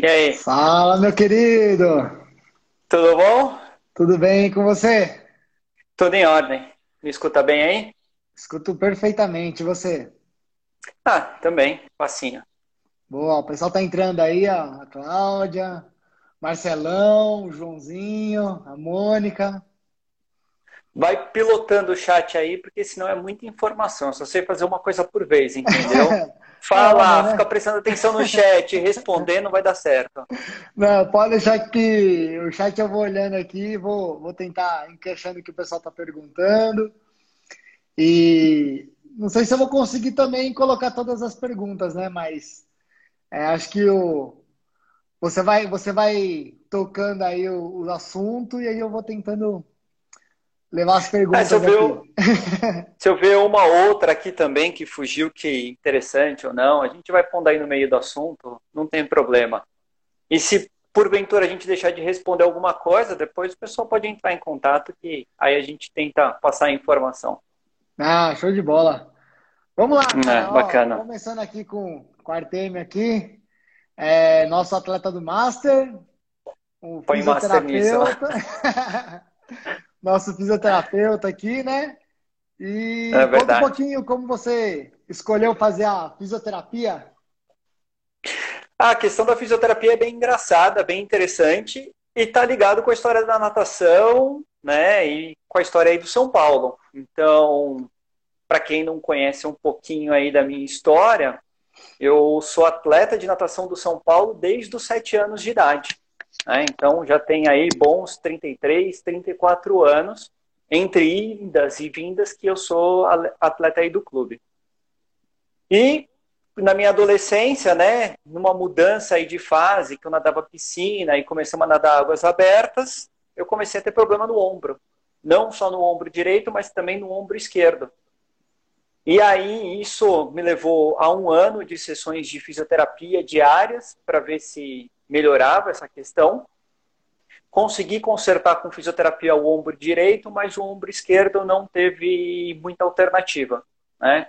E aí? Fala, meu querido! Tudo bom? Tudo bem com você? Tudo em ordem. Me escuta bem aí? Escuto perfeitamente. E você? Ah, também. Facinho. Boa, o pessoal tá entrando aí, ó. A Cláudia, Marcelão, o Joãozinho, a Mônica. Vai pilotando o chat aí, porque senão é muita informação. Só sei fazer uma coisa por vez, entendeu? Fala, né? fica prestando atenção no chat, responder não vai dar certo. Não, pode deixar que o chat eu vou olhando aqui, vou, vou tentar encaixando o que o pessoal está perguntando. E não sei se eu vou conseguir também colocar todas as perguntas, né? Mas é, acho que o, você, vai, você vai tocando aí o, o assunto e aí eu vou tentando levar as perguntas. se, eu ver, se eu ver uma outra aqui também que fugiu, que é interessante ou não, a gente vai pondo aí no meio do assunto, não tem problema. E se porventura a gente deixar de responder alguma coisa, depois o pessoal pode entrar em contato que aí a gente tenta passar a informação. Ah, show de bola. Vamos lá, É, bacana. Ó, começando aqui com o Artemio aqui, é, nosso atleta do Master, o Põe Master nisso. nosso fisioterapeuta aqui, né? E é conta um pouquinho como você escolheu fazer a fisioterapia. A questão da fisioterapia é bem engraçada, bem interessante e tá ligado com a história da natação, né? E com a história aí do São Paulo. Então, para quem não conhece um pouquinho aí da minha história, eu sou atleta de natação do São Paulo desde os sete anos de idade. Né? Então já tem aí bons 33, 34 anos, entre idas e vindas, que eu sou atleta aí do clube. E na minha adolescência, né, numa mudança aí de fase, que eu nadava piscina e começamos a nadar águas abertas, eu comecei a ter problema no ombro. Não só no ombro direito, mas também no ombro esquerdo. E aí isso me levou a um ano de sessões de fisioterapia diárias para ver se melhorava essa questão. Consegui consertar com fisioterapia o ombro direito, mas o ombro esquerdo não teve muita alternativa, né?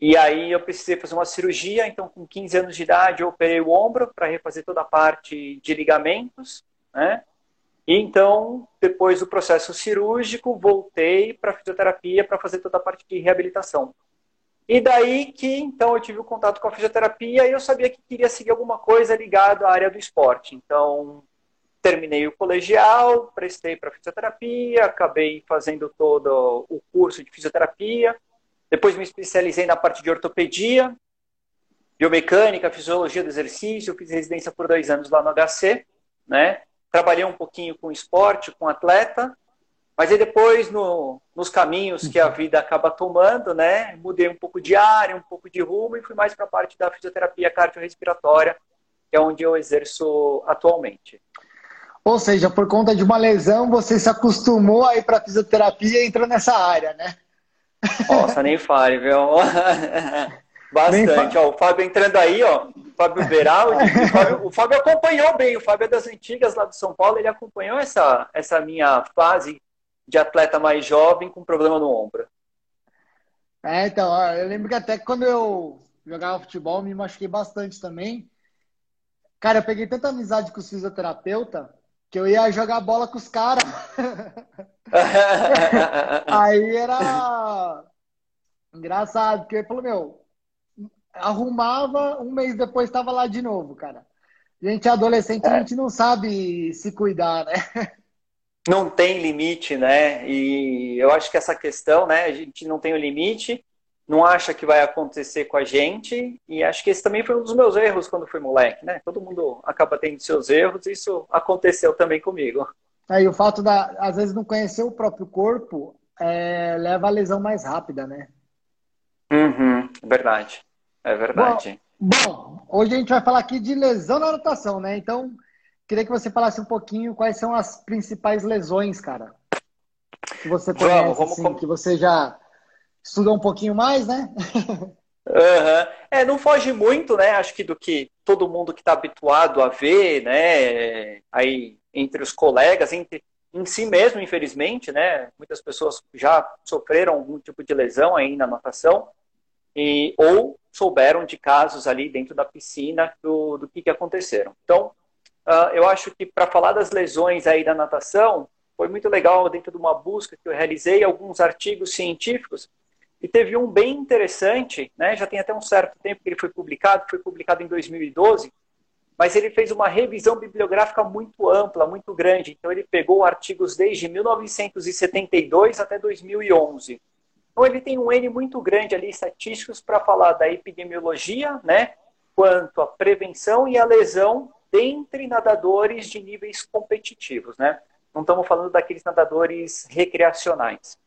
E aí eu precisei fazer uma cirurgia, então com 15 anos de idade eu operei o ombro para refazer toda a parte de ligamentos, né? E então, depois do processo cirúrgico, voltei para fisioterapia para fazer toda a parte de reabilitação. E daí que então eu tive o contato com a fisioterapia e eu sabia que queria seguir alguma coisa ligado à área do esporte. Então, terminei o colegial, prestei para fisioterapia, acabei fazendo todo o curso de fisioterapia. Depois me especializei na parte de ortopedia, biomecânica, fisiologia do exercício. fiz residência por dois anos lá no HC, né? Trabalhei um pouquinho com esporte, com atleta. Mas aí depois, no, nos caminhos que a vida acaba tomando, né, mudei um pouco de área, um pouco de rumo e fui mais para a parte da fisioterapia cardiorrespiratória, que é onde eu exerço atualmente. Ou seja, por conta de uma lesão, você se acostumou a ir para fisioterapia e entrou nessa área, né? Nossa, nem fale, viu? Bastante. Ó, o Fábio entrando aí, ó. Fábio Beraldi. O Fábio, o Fábio acompanhou bem, o Fábio é das antigas lá do São Paulo, ele acompanhou essa, essa minha fase de atleta mais jovem com problema no ombro. É, então, eu lembro que até quando eu jogava futebol, me machuquei bastante também. Cara, eu peguei tanta amizade com os fisioterapeuta que eu ia jogar bola com os caras. Aí era engraçado, porque ele falou, meu, arrumava, um mês depois estava lá de novo, cara. Gente adolescente, é. a gente não sabe se cuidar, né? Não tem limite, né? E eu acho que essa questão, né? A gente não tem o limite, não acha que vai acontecer com a gente, e acho que esse também foi um dos meus erros quando fui moleque, né? Todo mundo acaba tendo seus erros, e isso aconteceu também comigo. É, e o fato da, às vezes, não conhecer o próprio corpo é, leva a lesão mais rápida, né? Uhum, verdade. É verdade. Bom, bom, hoje a gente vai falar aqui de lesão na natação, né? Então, Queria que você falasse um pouquinho quais são as principais lesões, cara, que você conhece, vamos, vamos, assim, que você já estudou um pouquinho mais, né? Uhum. É, não foge muito, né? Acho que do que todo mundo que está habituado a ver, né? Aí entre os colegas, entre em si mesmo, infelizmente, né? Muitas pessoas já sofreram algum tipo de lesão aí na natação e ou souberam de casos ali dentro da piscina do, do que, que aconteceram. Então, uh, eu acho que para falar das lesões aí da natação, foi muito legal dentro de uma busca que eu realizei alguns artigos científicos e teve um bem interessante, né? Já tem até um certo tempo que ele foi publicado, foi publicado em 2012, mas ele fez uma revisão bibliográfica muito ampla, muito grande. Então ele pegou artigos desde 1972 até 2011. Então ele tem um N muito grande ali estatísticos para falar da epidemiologia, né? Quanto à prevenção e a lesão dentre nadadores de níveis competitivos, né? Não estamos falando daqueles nadadores recreacionais.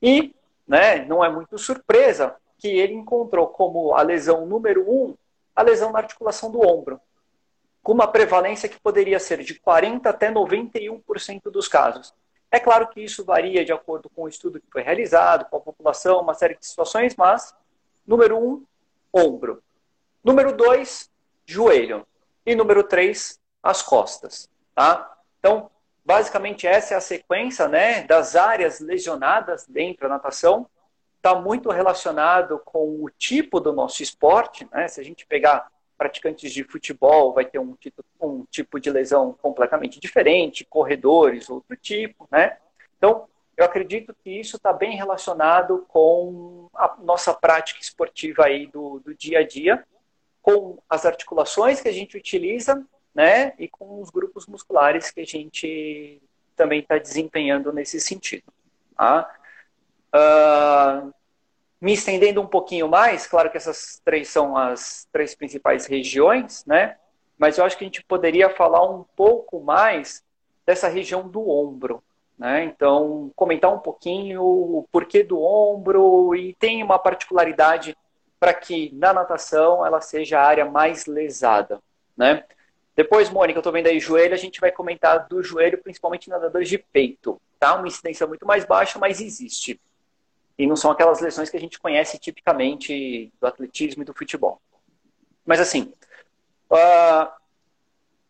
E né, não é muito surpresa que ele encontrou como a lesão número um a lesão na articulação do ombro, com uma prevalência que poderia ser de 40% até 91% dos casos. É claro que isso varia de acordo com o estudo que foi realizado, com a população, uma série de situações, mas número um, ombro. Número dois, joelho. E número três, as costas. Tá? Então, Basicamente, essa é a sequência né, das áreas lesionadas dentro da natação. Está muito relacionado com o tipo do nosso esporte. Né? Se a gente pegar praticantes de futebol, vai ter um tipo, um tipo de lesão completamente diferente, corredores, outro tipo. Né? Então, eu acredito que isso está bem relacionado com a nossa prática esportiva aí do, do dia a dia, com as articulações que a gente utiliza né? E com os grupos musculares que a gente também está desempenhando nesse sentido. Tá? Uh, me estendendo um pouquinho mais, claro que essas três são as três principais regiões, né? Mas eu acho que a gente poderia falar um pouco mais dessa região do ombro, né? Então, comentar um pouquinho o porquê do ombro e tem uma particularidade para que na natação ela seja a área mais lesada, né? Depois, Mônica, eu estou vendo aí joelho, a gente vai comentar do joelho, principalmente nadadores de peito, tá? Uma incidência muito mais baixa, mas existe. E não são aquelas lesões que a gente conhece tipicamente do atletismo e do futebol. Mas assim, uh,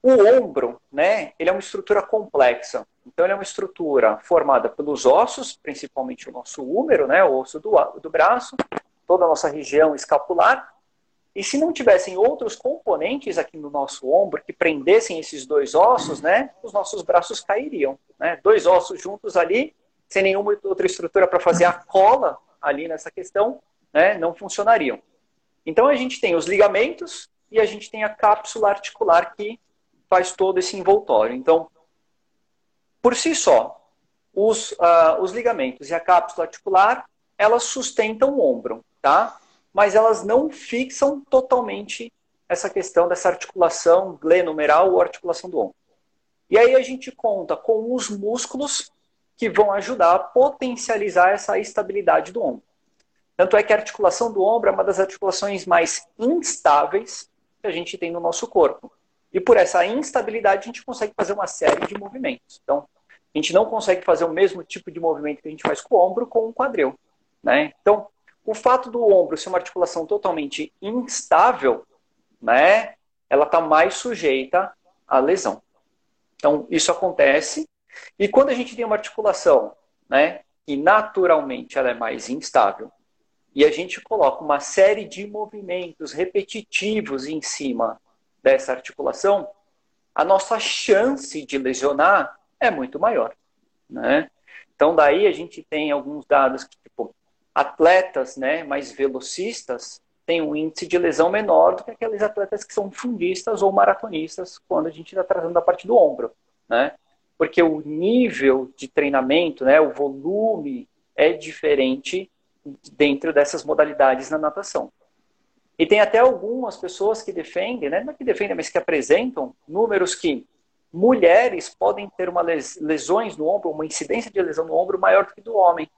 o ombro, né, ele é uma estrutura complexa. Então, ele é uma estrutura formada pelos ossos, principalmente o nosso húmero, né, o osso do, do braço, toda a nossa região escapular, e se não tivessem outros componentes aqui no nosso ombro que prendessem esses dois ossos, né, os nossos braços cairiam. Né? Dois ossos juntos ali, sem nenhuma outra estrutura para fazer a cola ali nessa questão, né, não funcionariam. Então a gente tem os ligamentos e a gente tem a cápsula articular que faz todo esse envoltório. Então, por si só, os, uh, os ligamentos e a cápsula articular, elas sustentam o ombro, tá? mas elas não fixam totalmente essa questão dessa articulação glenumeral ou articulação do ombro. E aí a gente conta com os músculos que vão ajudar a potencializar essa estabilidade do ombro. Tanto é que a articulação do ombro é uma das articulações mais instáveis que a gente tem no nosso corpo. E por essa instabilidade a gente consegue fazer uma série de movimentos. Então, a gente não consegue fazer o mesmo tipo de movimento que a gente faz com o ombro com o quadril. Né? Então, o fato do ombro ser uma articulação totalmente instável, né, ela está mais sujeita à lesão. Então, isso acontece. E quando a gente tem uma articulação, né, que naturalmente ela é mais instável, e a gente coloca uma série de movimentos repetitivos em cima dessa articulação, a nossa chance de lesionar é muito maior. Né? Então, daí a gente tem alguns dados que, tipo, atletas né, mais velocistas têm um índice de lesão menor do que aqueles atletas que são fundistas ou maratonistas quando a gente está tratando da parte do ombro. Né? Porque o nível de treinamento, né, o volume é diferente dentro dessas modalidades na natação. E tem até algumas pessoas que defendem, né, não é que defendem, mas que apresentam números que mulheres podem ter uma les lesões no ombro, uma incidência de lesão no ombro maior do que do homem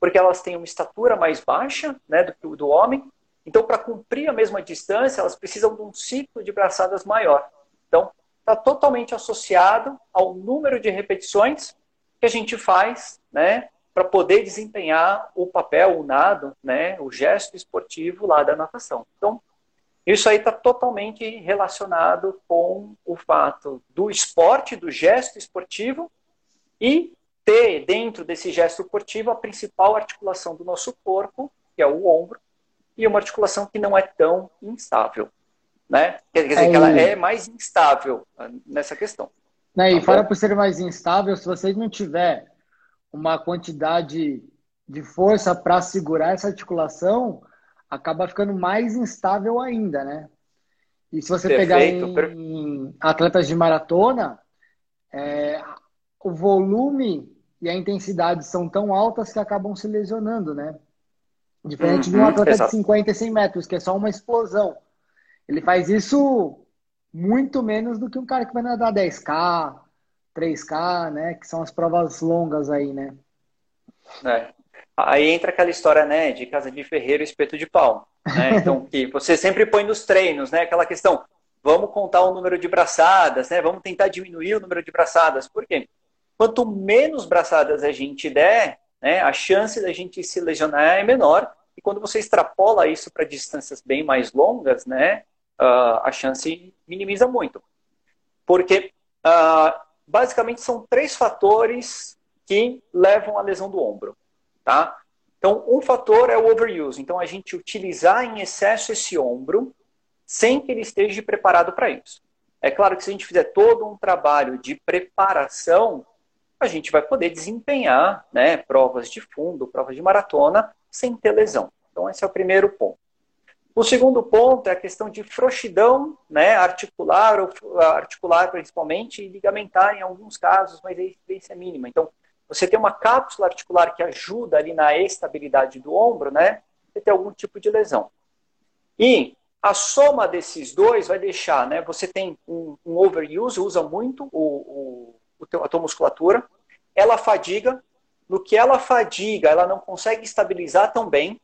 porque elas têm uma estatura mais baixa né, do do homem. Então, para cumprir a mesma distância, elas precisam de um ciclo de braçadas maior. Então, está totalmente associado ao número de repetições que a gente faz né, para poder desempenhar o papel, o nado, né, o gesto esportivo lá da natação. Então, isso aí está totalmente relacionado com o fato do esporte, do gesto esportivo e ter dentro desse gesto esportivo a principal articulação do nosso corpo, que é o ombro, e uma articulação que não é tão instável. Né? Quer dizer, que ela é mais instável ah, nessa questão. Né, e tá fora por ser mais instável, se você não tiver uma quantidade de força para segurar essa articulação, acaba ficando mais instável ainda, né? E se você Perfeito. pegar em, atletas de maratona, é, o volume e a intensidade são tão altas que acabam se lesionando, né? Diferente uhum, de um uhum, atleta exato. de 50 e 100 metros, que é só uma explosão. Ele faz isso muito menos do que um cara que vai nadar 10K, 3K, né? Que são as provas longas aí, né? É. Aí entra aquela história, né, de casa de ferreiro e espeto de pau. Né? Então, que você sempre põe nos treinos, né? Aquela questão, vamos contar o número de braçadas, né? Vamos tentar diminuir o número de braçadas. Por quê? Quanto menos braçadas a gente der, né, a chance da gente se lesionar é menor. E quando você extrapola isso para distâncias bem mais longas, né, uh, a chance minimiza muito. Porque uh, basicamente são três fatores que levam à lesão do ombro. Tá? Então, um fator é o overuse. Então, a gente utilizar em excesso esse ombro sem que ele esteja preparado para isso. É claro que se a gente fizer todo um trabalho de preparação, a gente vai poder desempenhar né, provas de fundo, provas de maratona, sem ter lesão. Então, esse é o primeiro ponto. O segundo ponto é a questão de frouxidão né, articular, ou articular principalmente, e ligamentar em alguns casos, mas a incidência é mínima. Então, você tem uma cápsula articular que ajuda ali na estabilidade do ombro, né? Você tem algum tipo de lesão. E a soma desses dois vai deixar, né? Você tem um, um overuse, usa muito o, o, a tua musculatura, ela fadiga, no que ela fadiga, ela não consegue estabilizar tão bem.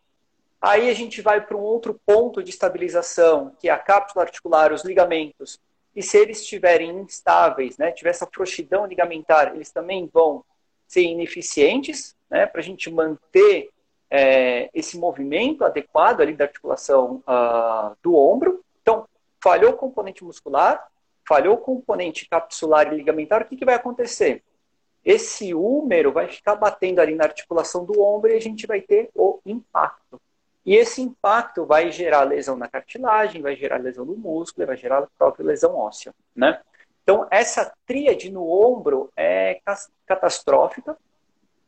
Aí a gente vai para um outro ponto de estabilização, que é a cápsula articular, os ligamentos. E se eles estiverem instáveis, né, tiver essa frouxidão ligamentar, eles também vão ser ineficientes, né, para a gente manter é, esse movimento adequado ali da articulação uh, do ombro. Então, falhou o componente muscular, falhou o componente capsular e ligamentar, o que, que vai acontecer? Esse húmero vai ficar batendo ali na articulação do ombro e a gente vai ter o impacto. E esse impacto vai gerar lesão na cartilagem, vai gerar lesão no músculo, vai gerar a própria lesão óssea, né? Então, essa tríade no ombro é catastrófica.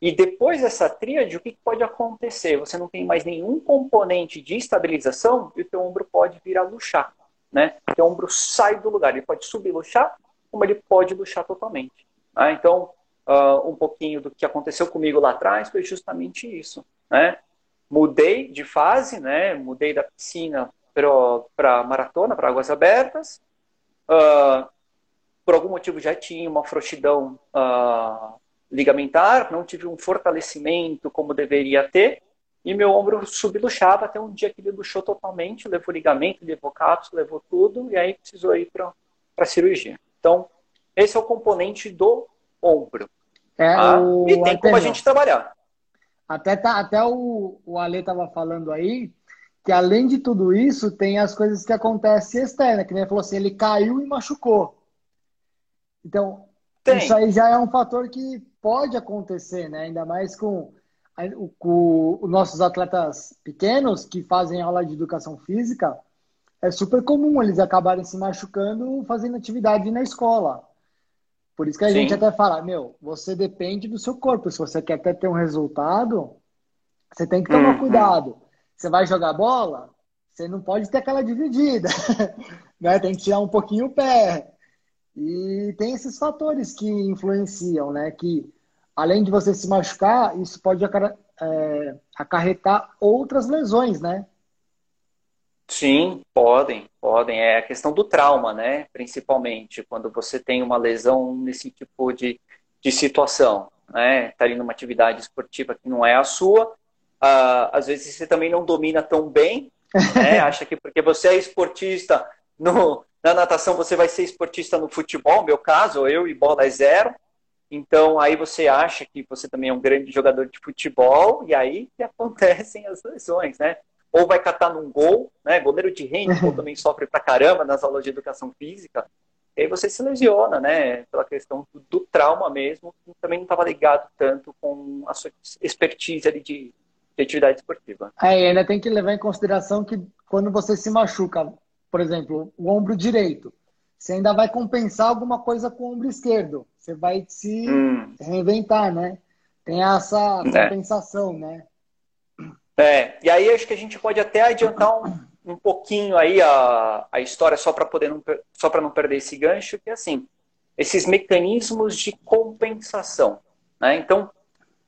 E depois dessa tríade, o que pode acontecer? Você não tem mais nenhum componente de estabilização e o teu ombro pode vir a luxar. Né? O teu ombro sai do lugar. Ele pode subir luxar, como ele pode luxar totalmente. Né? Então, uh, um pouquinho do que aconteceu comigo lá atrás foi justamente isso. Né? Mudei de fase, né? mudei da piscina para maratona, para águas abertas. Uh, por algum motivo já tinha uma frouxidão uh, ligamentar, não tive um fortalecimento como deveria ter, e meu ombro subluxava até um dia que ele luxou totalmente, levou ligamento, levou cápsula, levou tudo, e aí precisou ir para a cirurgia. Então, esse é o componente do ombro. É, tá? o... E tem como a gente trabalhar. Até, tá, até o, o Ale estava falando aí que além de tudo isso, tem as coisas que acontecem externa, que nem ele falou assim, ele caiu e machucou. Então, Tem. isso aí já é um fator que pode acontecer, né? Ainda mais com os nossos atletas pequenos que fazem aula de educação física. É super comum eles acabarem se machucando fazendo atividade na escola. Por isso que a Sim. gente até fala, meu, você depende do seu corpo. Se você quer até ter um resultado, você tem que tomar uhum. cuidado. Você vai jogar bola, você não pode ter aquela dividida. né? Tem que tirar um pouquinho o pé. E tem esses fatores que influenciam, né? Que além de você se machucar, isso pode é, acarretar outras lesões, né? Sim, podem, podem. É a questão do trauma, né? Principalmente quando você tem uma lesão nesse tipo de, de situação, né? Tá ali numa atividade esportiva que não é a sua, uh, às vezes você também não domina tão bem, né? Acha que porque você é esportista no, na natação você vai ser esportista no futebol, meu caso, eu e bola é zero. Então aí você acha que você também é um grande jogador de futebol e aí que acontecem as lesões, né? Ou vai catar num gol, né? Goleiro de handball também sofre pra caramba nas aulas de educação física. E aí você se lesiona, né? Pela questão do, trauma mesmo, que também não estava ligado tanto com a sua expertise ali de, de atividade esportiva. É, ainda tem que levar em consideração que quando você se machuca, por exemplo, o ombro direito, você ainda vai compensar alguma coisa com o ombro esquerdo. Você vai se hum. reinventar, né? Tem essa é. compensação, é. né? É, e aí acho que a gente pode até adiantar um, um pouquinho aí a, a história só para poder não, só para não perder esse gancho, que é assim, esses mecanismos de compensação. Né? Então,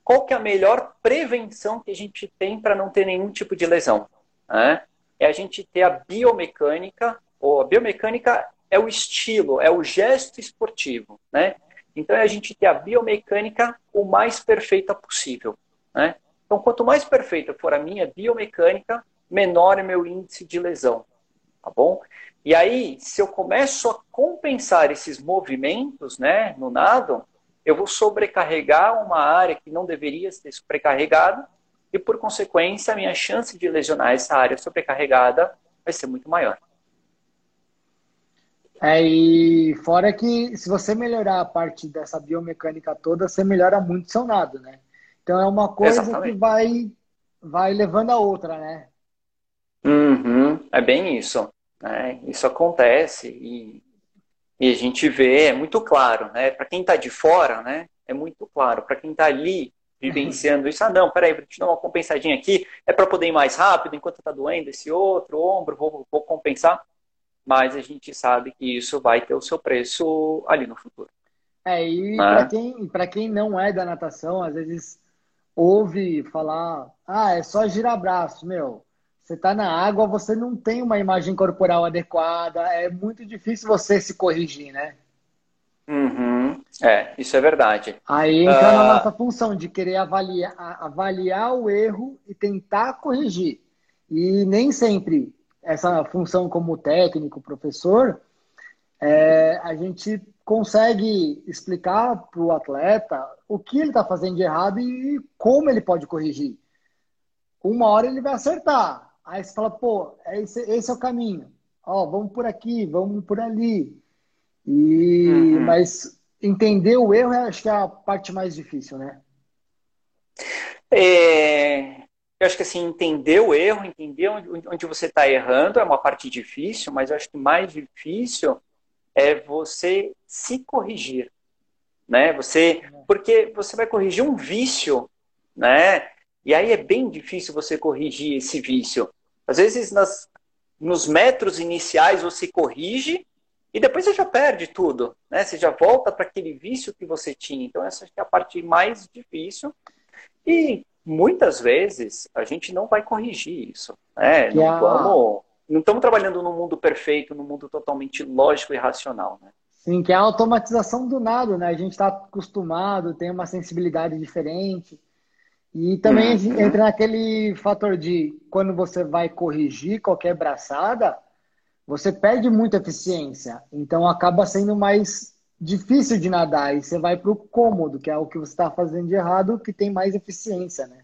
qual que é a melhor prevenção que a gente tem para não ter nenhum tipo de lesão? Né? É a gente ter a biomecânica, ou a biomecânica é o estilo, é o gesto esportivo, né? Então é a gente ter a biomecânica o mais perfeita possível, né? Então quanto mais perfeita for a minha biomecânica, menor é meu índice de lesão, tá bom? E aí, se eu começo a compensar esses movimentos, né, no nado, eu vou sobrecarregar uma área que não deveria ser sobrecarregada e, por consequência, a minha chance de lesionar essa área sobrecarregada vai ser muito maior. É, e fora que se você melhorar a parte dessa biomecânica toda, você melhora muito seu nado, né? Então é uma coisa Exatamente. que vai, vai levando a outra, né? Uhum, é bem isso. Né? Isso acontece e, e a gente vê, é muito claro, né? Para quem está de fora, né? É muito claro. Para quem está ali vivenciando isso, ah, não, peraí, vou te dar uma compensadinha aqui, é para poder ir mais rápido enquanto está doendo esse outro ombro, vou, vou compensar mas a gente sabe que isso vai ter o seu preço ali no futuro. É, e né? para quem, quem não é da natação, às vezes ouve falar, ah, é só girar braço, meu. Você está na água, você não tem uma imagem corporal adequada, é muito difícil você se corrigir, né? Uhum. É, isso é verdade. Aí entra uh... na nossa função de querer avaliar, avaliar o erro e tentar corrigir. E nem sempre essa função como técnico, professor, é, a gente consegue explicar para o atleta o que ele está fazendo de errado e como ele pode corrigir. Uma hora ele vai acertar. Aí você fala, pô, esse, esse é o caminho. Ó, vamos por aqui, vamos por ali. E, uhum. Mas entender o erro, acho que é a parte mais difícil, né? É, eu acho que assim, entender o erro, entender onde, onde você está errando é uma parte difícil, mas eu acho que mais difícil é você se corrigir. Né? Você, porque você vai corrigir um vício, né? E aí é bem difícil você corrigir esse vício. Às vezes nas, nos metros iniciais você corrige e depois você já perde tudo, né? Você já volta para aquele vício que você tinha. Então essa é a parte mais difícil. E muitas vezes a gente não vai corrigir isso. Né? Não, a... vamos, não estamos trabalhando num mundo perfeito, num mundo totalmente lógico e racional. Né? Sim, que é a automatização do nada, né? A gente está acostumado, tem uma sensibilidade diferente. E também uhum. entra naquele fator de quando você vai corrigir qualquer braçada, você perde muita eficiência. Então acaba sendo mais difícil de nadar e você vai para o cômodo, que é o que você está fazendo de errado, que tem mais eficiência, né?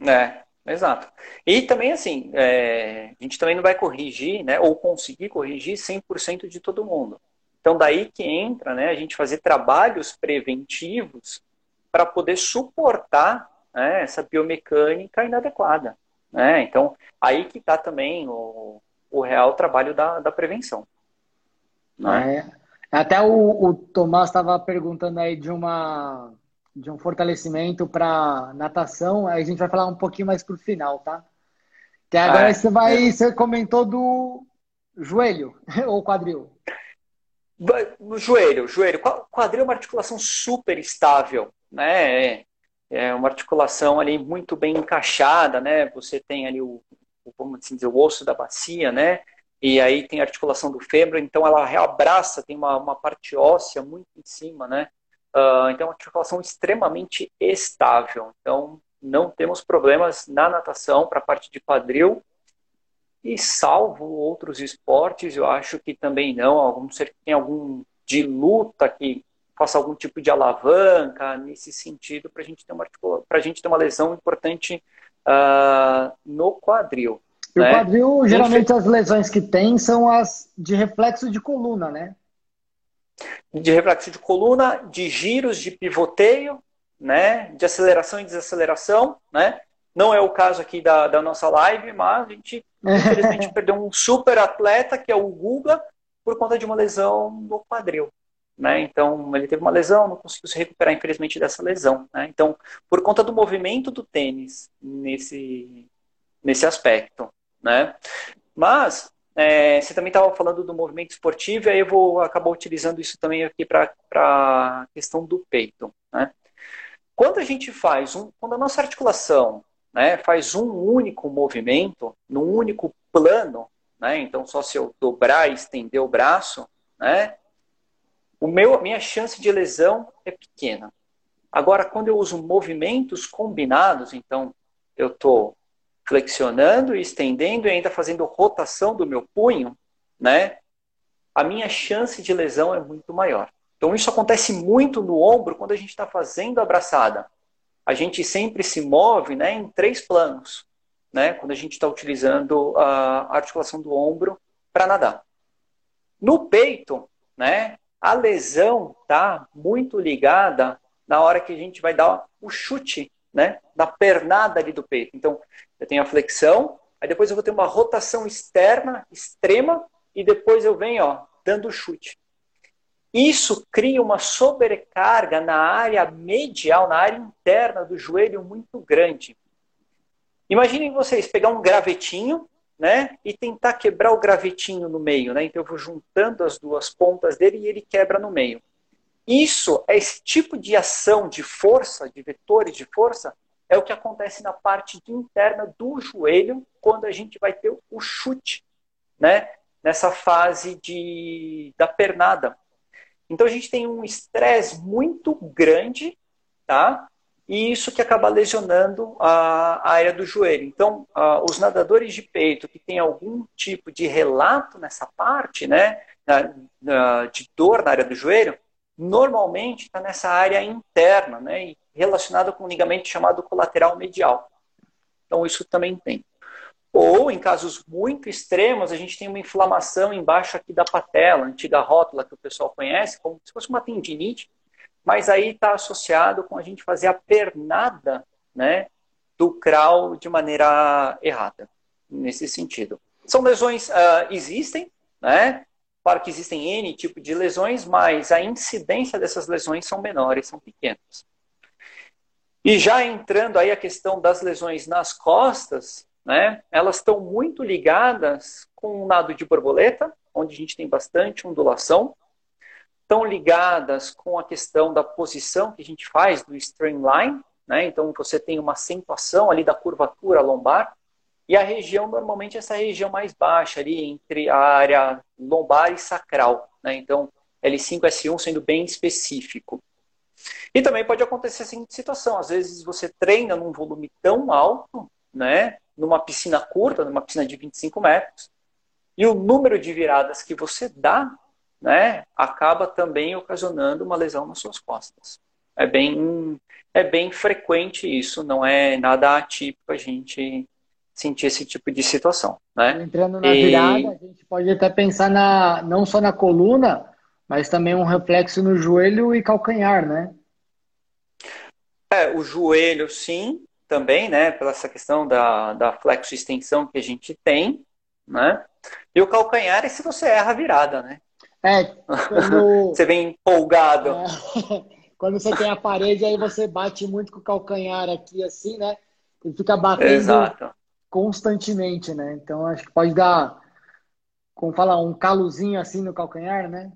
É, exato. E também, assim, é, a gente também não vai corrigir, né, ou conseguir corrigir 100% de todo mundo. Então, daí que entra né, a gente fazer trabalhos preventivos para poder suportar né, essa biomecânica inadequada. Né? Então, aí que está também o, o real trabalho da, da prevenção. Né? É. Até o, o Tomás estava perguntando aí de uma de um fortalecimento para natação. Aí a gente vai falar um pouquinho mais pro final, tá? Que agora ah, você vai, você comentou do joelho ou quadril. Joelho, joelho. Quadril é uma articulação super estável, né? É, é uma articulação ali muito bem encaixada, né? Você tem ali o, vamos assim dizer, o osso da bacia, né? E aí tem articulação do fêmur, então ela reabraça, tem uma, uma parte óssea muito em cima, né? Uh, então, é uma articulação extremamente estável. Então, não temos problemas na natação para a parte de quadril. E salvo outros esportes, eu acho que também não. Algum ser que tem algum de luta que faça algum tipo de alavanca nesse sentido para a gente ter uma gente ter uma lesão importante uh, no quadril. E né? o quadril, geralmente as lesões que tem são as de reflexo de coluna, né? De reflexo de coluna, de giros de pivoteio, né? De aceleração e desaceleração, né? Não é o caso aqui da, da nossa live, mas a gente, infelizmente, perdeu um super atleta, que é o Guga, por conta de uma lesão no quadril. Né? Então, ele teve uma lesão, não conseguiu se recuperar, infelizmente, dessa lesão. Né? Então, por conta do movimento do tênis nesse, nesse aspecto. Né? Mas, é, você também estava falando do movimento esportivo, e aí eu vou acabar utilizando isso também aqui para a questão do peito. Né? Quando a gente faz um, quando a nossa articulação né, faz um único movimento, num único plano, né, então só se eu dobrar e estender o braço, né, o meu, a minha chance de lesão é pequena. Agora, quando eu uso movimentos combinados, então eu estou flexionando e estendendo e ainda fazendo rotação do meu punho, né, a minha chance de lesão é muito maior. Então, isso acontece muito no ombro quando a gente está fazendo abraçada a gente sempre se move né, em três planos, né, quando a gente está utilizando a articulação do ombro para nadar. No peito, né, a lesão está muito ligada na hora que a gente vai dar o chute né, na pernada ali do peito. Então, eu tenho a flexão, aí depois eu vou ter uma rotação externa, extrema, e depois eu venho ó, dando chute. Isso cria uma sobrecarga na área medial, na área interna do joelho muito grande. Imaginem vocês pegar um gravetinho, né, e tentar quebrar o gravetinho no meio, né? Então eu vou juntando as duas pontas dele e ele quebra no meio. Isso é esse tipo de ação de força, de vetores de força, é o que acontece na parte interna do joelho quando a gente vai ter o chute, né? Nessa fase de, da pernada. Então a gente tem um estresse muito grande, tá? E isso que acaba lesionando a, área do joelho. Então, uh, os nadadores de peito que têm algum tipo de relato nessa parte, né, na, na, de dor na área do joelho, normalmente está nessa área interna, né, relacionada com um ligamento chamado colateral medial. Então, isso também tem. Ou, em casos muito extremos, a gente tem uma inflamação embaixo aqui da patela, antiga rótula que o pessoal conhece, como se fosse uma tendinite, mas aí está associado com a gente fazer a pernada né, do crawl de maneira errada, nesse sentido. São lesões, uh, existem, né? Claro que existem N tipo de lesões, mas a incidência dessas lesões são menores, são pequenas. E já entrando aí a questão das lesões nas costas, né, elas estão muito ligadas com o nado de borboleta, onde a gente tem bastante ondulação, estão ligadas com a questão da posição que a gente faz do streamline, né, então você tem uma acentuação ali da curvatura lombar, e a região, normalmente, é essa região mais baixa, ali entre a área lombar e sacral. Né? Então, L5, S1 sendo bem específico. E também pode acontecer a seguinte situação: às vezes você treina num volume tão alto, né, numa piscina curta, numa piscina de 25 metros, e o número de viradas que você dá, né, acaba também ocasionando uma lesão nas suas costas. É bem, é bem frequente isso, não é nada atípico a gente sentir esse tipo de situação, né? Entrando na e... virada, a gente pode até pensar na, não só na coluna, mas também um reflexo no joelho e calcanhar, né? É, o joelho, sim, também, né, pela essa questão da, da flexo-extensão que a gente tem, né? E o calcanhar é se você erra a virada, né? É, quando... você vem empolgado. É, quando você tem a parede, aí você bate muito com o calcanhar aqui, assim, né? E fica batendo Exato. constantemente, né? Então, acho que pode dar, como fala, um calozinho assim no calcanhar, né?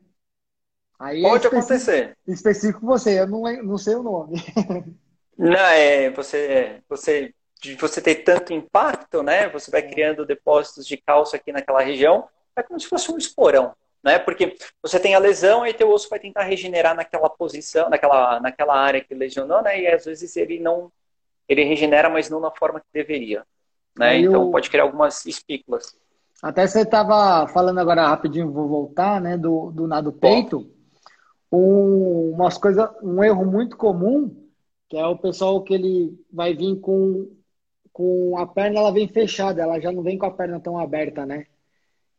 Aí é pode é acontecer. Específico você, eu não, não sei o nome. Não, é, você, você, de você ter tanto impacto, né? Você vai criando depósitos de cálcio aqui naquela região, é como se fosse um esporão, né? Porque você tem a lesão e teu osso vai tentar regenerar naquela posição, naquela, naquela área que lesionou, né? E às vezes ele não, ele regenera, mas não na forma que deveria, né? então pode criar algumas espículas. Até você estava falando agora rapidinho, vou voltar, né? Do, do nado peito. Um, umas coisas, um erro muito comum que é o pessoal que ele vai vir com, com a perna, ela vem fechada, ela já não vem com a perna tão aberta, né?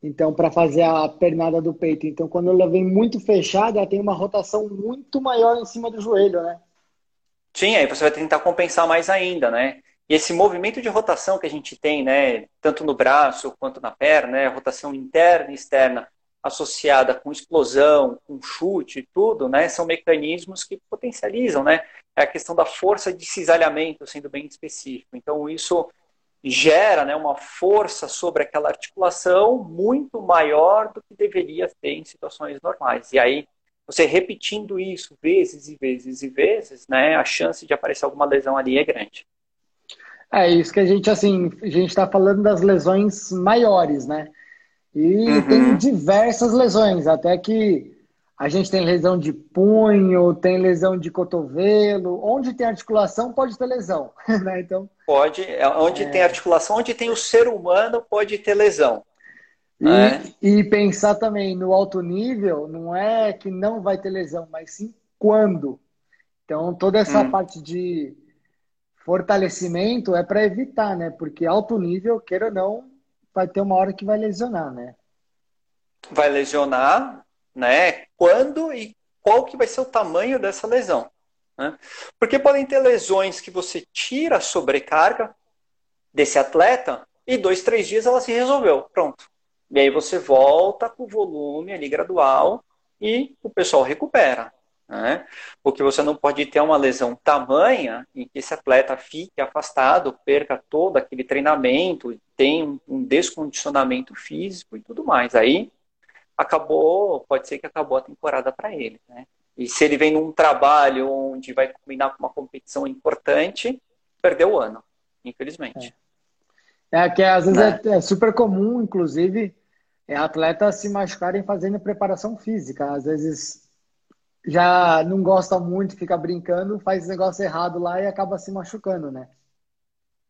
Então, para fazer a pernada do peito. Então, quando ela vem muito fechada, ela tem uma rotação muito maior em cima do joelho, né? Sim, aí você vai tentar compensar mais ainda, né? E esse movimento de rotação que a gente tem, né, tanto no braço quanto na perna, né, rotação interna e externa, associada com explosão, com chute, tudo, né, são mecanismos que potencializam, né, é a questão da força de cisalhamento, sendo bem específico. Então, isso gera né, uma força sobre aquela articulação muito maior do que deveria ter em situações normais. E aí, você repetindo isso vezes e vezes e vezes, né, a chance de aparecer alguma lesão ali é grande. É isso que a gente, assim, a gente está falando das lesões maiores, né? E uhum. tem diversas lesões, até que a gente tem lesão de punho, tem lesão de cotovelo. Onde tem articulação, pode ter lesão. Né? Então, pode. É, onde é... tem articulação, onde tem o ser humano, pode ter lesão. E, é. e, pensar também no alto nível, não é que não vai ter lesão, mas sim quando. Então, toda essa hum. parte de fortalecimento é para evitar, né? Porque alto nível, queira ou não, vai ter uma hora que vai lesionar, né? Vai lesionar, né? Quando e qual que vai ser o tamanho dessa lesão. Né? Porque podem ter lesões que você tira a sobrecarga desse atleta e dois, três dias ela se resolveu. Pronto. E aí você volta com o volume ali gradual e o pessoal recupera. Né? Porque você não pode ter uma lesão tamanha em que esse atleta fique afastado, perca todo aquele treinamento, tem um descondicionamento físico e tudo mais. Aí acabou, pode ser que acabou a temporada para ele. Né? E se ele vem num trabalho onde vai combinar com uma competição importante, perdeu o ano, infelizmente. É, é que às vezes né? é, é super comum, inclusive, é atletas se machucarem fazendo preparação física. Às vezes já não gosta muito, fica brincando, faz negócio errado lá e acaba se machucando, né?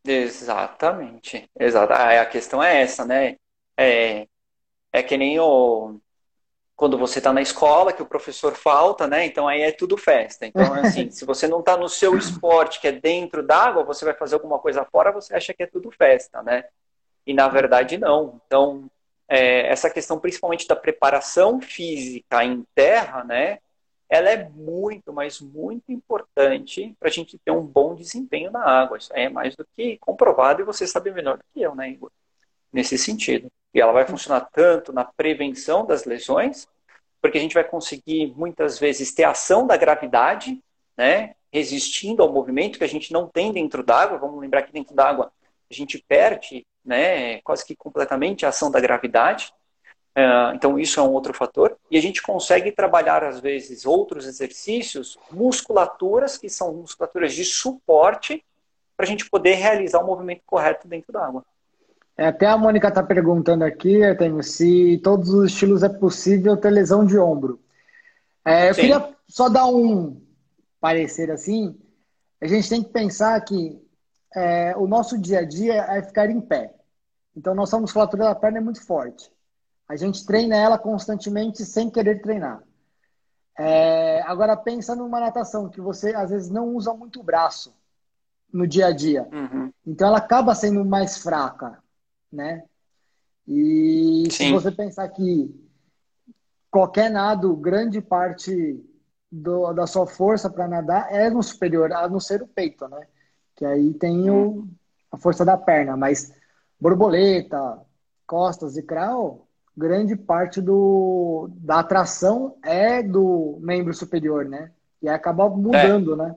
Exatamente. Exato. A questão é essa, né? É, é que nem o quando você está na escola, que o professor falta, né? Então aí é tudo festa. Então, assim, se você não está no seu esporte, que é dentro d'água, você vai fazer alguma coisa fora, você acha que é tudo festa, né? E na verdade não. Então, é, essa questão principalmente da preparação física em terra, né? Ela é muito, mas muito importante para a gente ter um bom desempenho na água. Isso é mais do que comprovado e você sabe melhor do que eu, né, Igor? Nesse sentido. E ela vai funcionar tanto na prevenção das lesões, porque a gente vai conseguir muitas vezes ter ação da gravidade, né, resistindo ao movimento que a gente não tem dentro d'água. Vamos lembrar que dentro d'água a gente perde, né, quase que completamente a ação da gravidade. É, então, isso é um outro fator. E a gente consegue trabalhar, às vezes, outros exercícios, musculaturas, que são musculaturas de suporte, para a gente poder realizar o movimento correto dentro da água. É, até a Mônica está perguntando aqui, tenho, se todos os estilos é possível ter lesão de ombro. É, eu Sim. queria só dar um parecer assim. A gente tem que pensar que é, o nosso dia a dia é ficar em pé. Então, nossa musculatura da perna é muito forte. A gente treina ela constantemente sem querer treinar. É, agora pensa numa natação que você às vezes não usa muito o braço no dia a dia. Uhum. Então ela acaba sendo mais fraca, né? E Sim. se você pensar que qualquer nado, grande parte do, da sua força para nadar é no superior, a não ser o peito, né? Que aí tem o, uhum. a força da perna, mas borboleta, costas e crawl, grande parte do, da atração é do membro superior, né? E acaba mudando, é. né?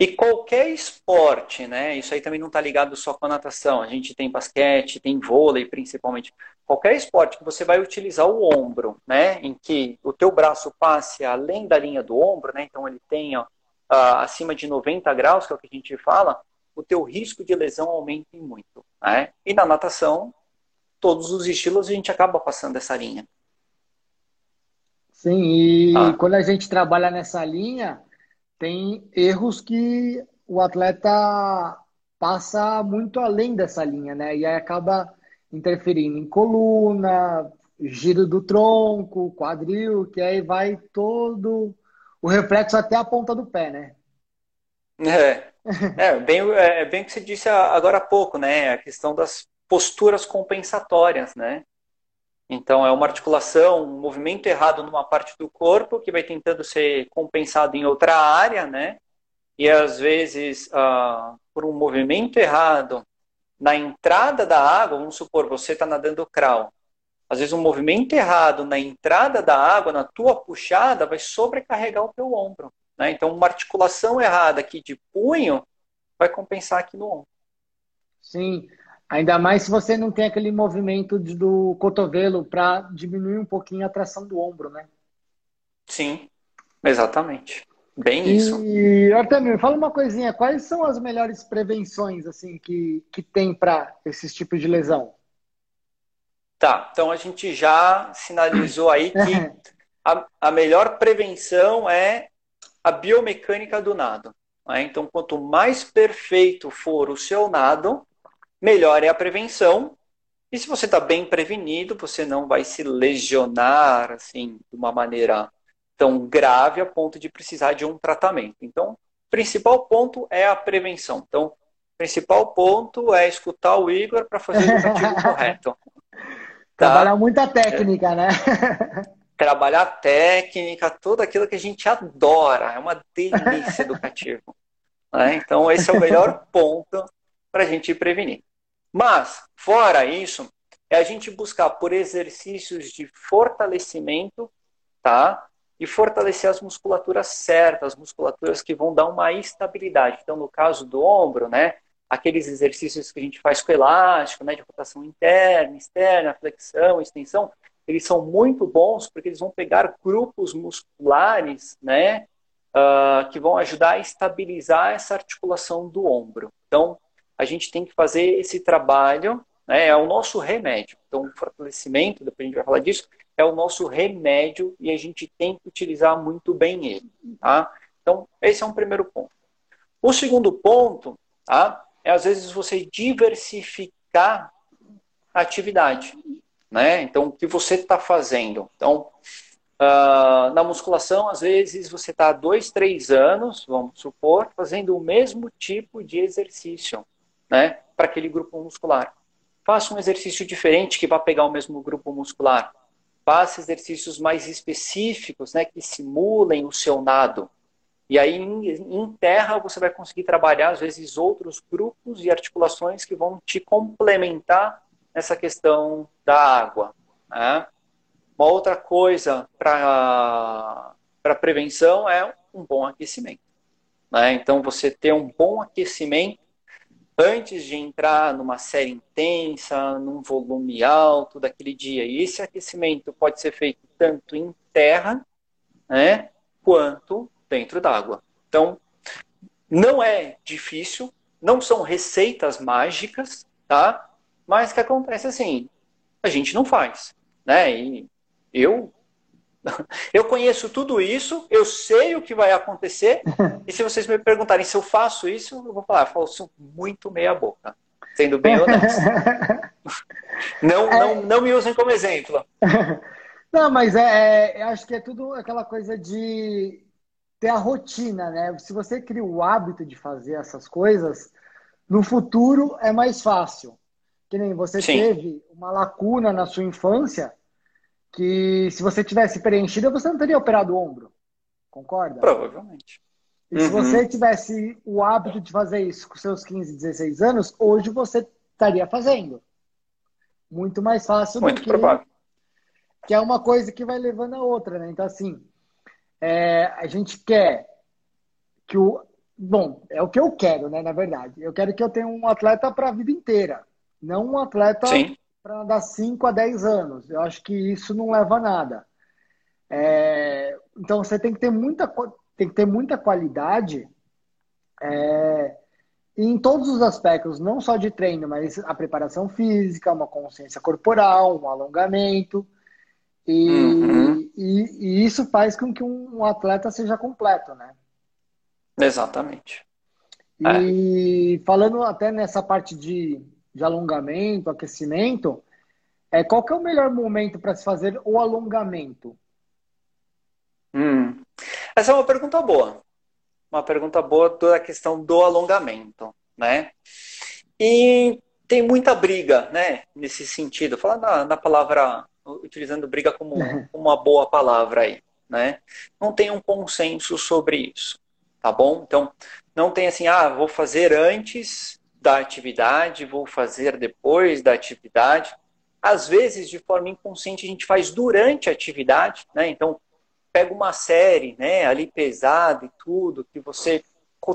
E qualquer esporte, né? Isso aí também não está ligado só com a natação. A gente tem basquete, tem vôlei, principalmente. Qualquer esporte que você vai utilizar o ombro, né? Em que o teu braço passe além da linha do ombro, né? Então ele tenha acima de 90 graus, que é o que a gente fala, o teu risco de lesão aumenta muito. Né? E na natação, todos os estilos, a gente acaba passando essa linha. Sim, e ah. quando a gente trabalha nessa linha, tem erros que o atleta passa muito além dessa linha, né? E aí acaba interferindo em coluna, giro do tronco, quadril, que aí vai todo o reflexo até a ponta do pé, né? É, é bem, é bem o que você disse agora há pouco, né? A questão das posturas compensatórias, né? Então, é uma articulação, um movimento errado numa parte do corpo que vai tentando ser compensado em outra área, né? e às vezes uh, por um movimento errado na entrada da água, vamos supor, você está nadando crawl, às vezes um movimento errado na entrada da água, na tua puxada, vai sobrecarregar o teu ombro. Né? Então, uma articulação errada aqui de punho vai compensar aqui no ombro. Sim, ainda mais se você não tem aquele movimento do cotovelo para diminuir um pouquinho a tração do ombro, né? Sim, exatamente. Bem e, isso. E, Artemio, fala uma coisinha. Quais são as melhores prevenções assim que, que tem para esses tipos de lesão? Tá, então a gente já sinalizou aí que a, a melhor prevenção é a biomecânica do nado. Né? Então, quanto mais perfeito for o seu nado, melhor é a prevenção. E se você está bem prevenido, você não vai se lesionar assim de uma maneira tão grave a ponto de precisar de um tratamento. Então, o principal ponto é a prevenção. Então, o principal ponto é escutar o Igor para fazer o educativo correto. Tá? Trabalhar muita técnica, né? Trabalhar técnica, tudo aquilo que a gente adora. É uma delícia educativo. Né? Então, esse é o melhor ponto para a gente prevenir. Mas, fora isso, é a gente buscar por exercícios de fortalecimento, tá? e fortalecer as musculaturas certas, as musculaturas que vão dar uma estabilidade. Então, no caso do ombro, né, aqueles exercícios que a gente faz com elástico, né, de rotação interna, externa, flexão, extensão, eles são muito bons porque eles vão pegar grupos musculares, né, uh, que vão ajudar a estabilizar essa articulação do ombro. Então, a gente tem que fazer esse trabalho, né, é o nosso remédio. Então, o fortalecimento, depois a gente vai falar disso, é o nosso remédio e a gente tem que utilizar muito bem ele. Tá? Então, esse é um primeiro ponto. O segundo ponto tá, é, às vezes, você diversificar a atividade. Né? Então, o que você está fazendo? Então, uh, na musculação, às vezes, você está há dois, três anos, vamos supor, fazendo o mesmo tipo de exercício né, para aquele grupo muscular. Faça um exercício diferente que vá pegar o mesmo grupo muscular faça exercícios mais específicos, né, que simulem o seu nado. E aí, em terra, você vai conseguir trabalhar, às vezes, outros grupos e articulações que vão te complementar nessa questão da água. Né? Uma outra coisa para prevenção é um bom aquecimento. Né? Então, você ter um bom aquecimento antes de entrar numa série intensa, num volume alto daquele dia. E esse aquecimento pode ser feito tanto em terra, né, quanto dentro d'água. Então, não é difícil, não são receitas mágicas, tá? Mas que acontece assim, a gente não faz, né? E eu eu conheço tudo isso, eu sei o que vai acontecer, e se vocês me perguntarem se eu faço isso, eu vou falar, eu faço muito meia boca, sendo bem honesto. não, é... não, não me usem como exemplo. Não, mas é, é, acho que é tudo aquela coisa de ter a rotina, né? Se você cria o hábito de fazer essas coisas, no futuro é mais fácil. Que nem você Sim. teve uma lacuna na sua infância, que se você tivesse preenchido, você não teria operado o ombro. Concorda? Provavelmente. E uhum. se você tivesse o hábito de fazer isso com seus 15, 16 anos, hoje você estaria fazendo. Muito mais fácil Muito do que. provável. Que é uma coisa que vai levando a outra, né? Então, assim, é, a gente quer que o. Bom, é o que eu quero, né? Na verdade. Eu quero que eu tenha um atleta para a vida inteira. Não um atleta Sim para andar 5 a 10 anos. Eu acho que isso não leva a nada. É, então você tem que ter muita, tem que ter muita qualidade é, em todos os aspectos, não só de treino, mas a preparação física, uma consciência corporal, um alongamento. E, uhum. e, e isso faz com que um atleta seja completo, né? Exatamente. E é. falando até nessa parte de de alongamento, aquecimento, é, qual que é o melhor momento para se fazer o alongamento? Hum. Essa é uma pergunta boa. Uma pergunta boa toda a questão do alongamento, né? E tem muita briga, né? Nesse sentido. Falar na, na palavra, utilizando briga como uma boa palavra aí, né? Não tem um consenso sobre isso, tá bom? Então, não tem assim, ah, vou fazer antes da atividade, vou fazer depois da atividade. Às vezes, de forma inconsciente, a gente faz durante a atividade, né? Então, pega uma série, né, ali pesada e tudo, que você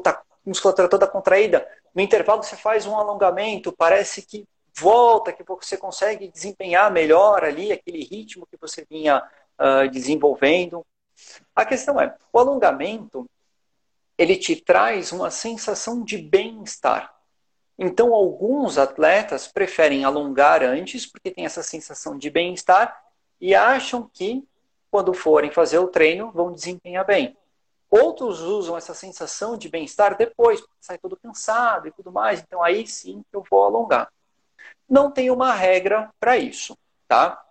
tá musculatura toda contraída, no intervalo você faz um alongamento, parece que volta, que você consegue desempenhar melhor ali aquele ritmo que você vinha uh, desenvolvendo. A questão é, o alongamento, ele te traz uma sensação de bem-estar. Então, alguns atletas preferem alongar antes, porque tem essa sensação de bem-estar, e acham que, quando forem fazer o treino, vão desempenhar bem. Outros usam essa sensação de bem-estar depois, porque sai todo cansado e tudo mais, então aí sim eu vou alongar. Não tem uma regra para isso, tá?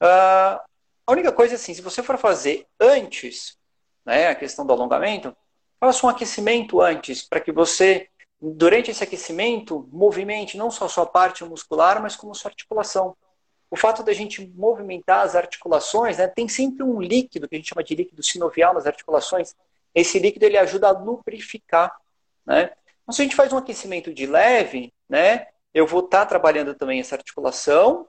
Uh, a única coisa é assim, se você for fazer antes, né, a questão do alongamento, faça um aquecimento antes, para que você, durante esse aquecimento, movimente não só a sua parte muscular, mas como sua articulação. O fato da gente movimentar as articulações, né, tem sempre um líquido, que a gente chama de líquido sinovial nas articulações, esse líquido ele ajuda a lubrificar, né? Então, se a gente faz um aquecimento de leve, né, eu vou estar tá trabalhando também essa articulação,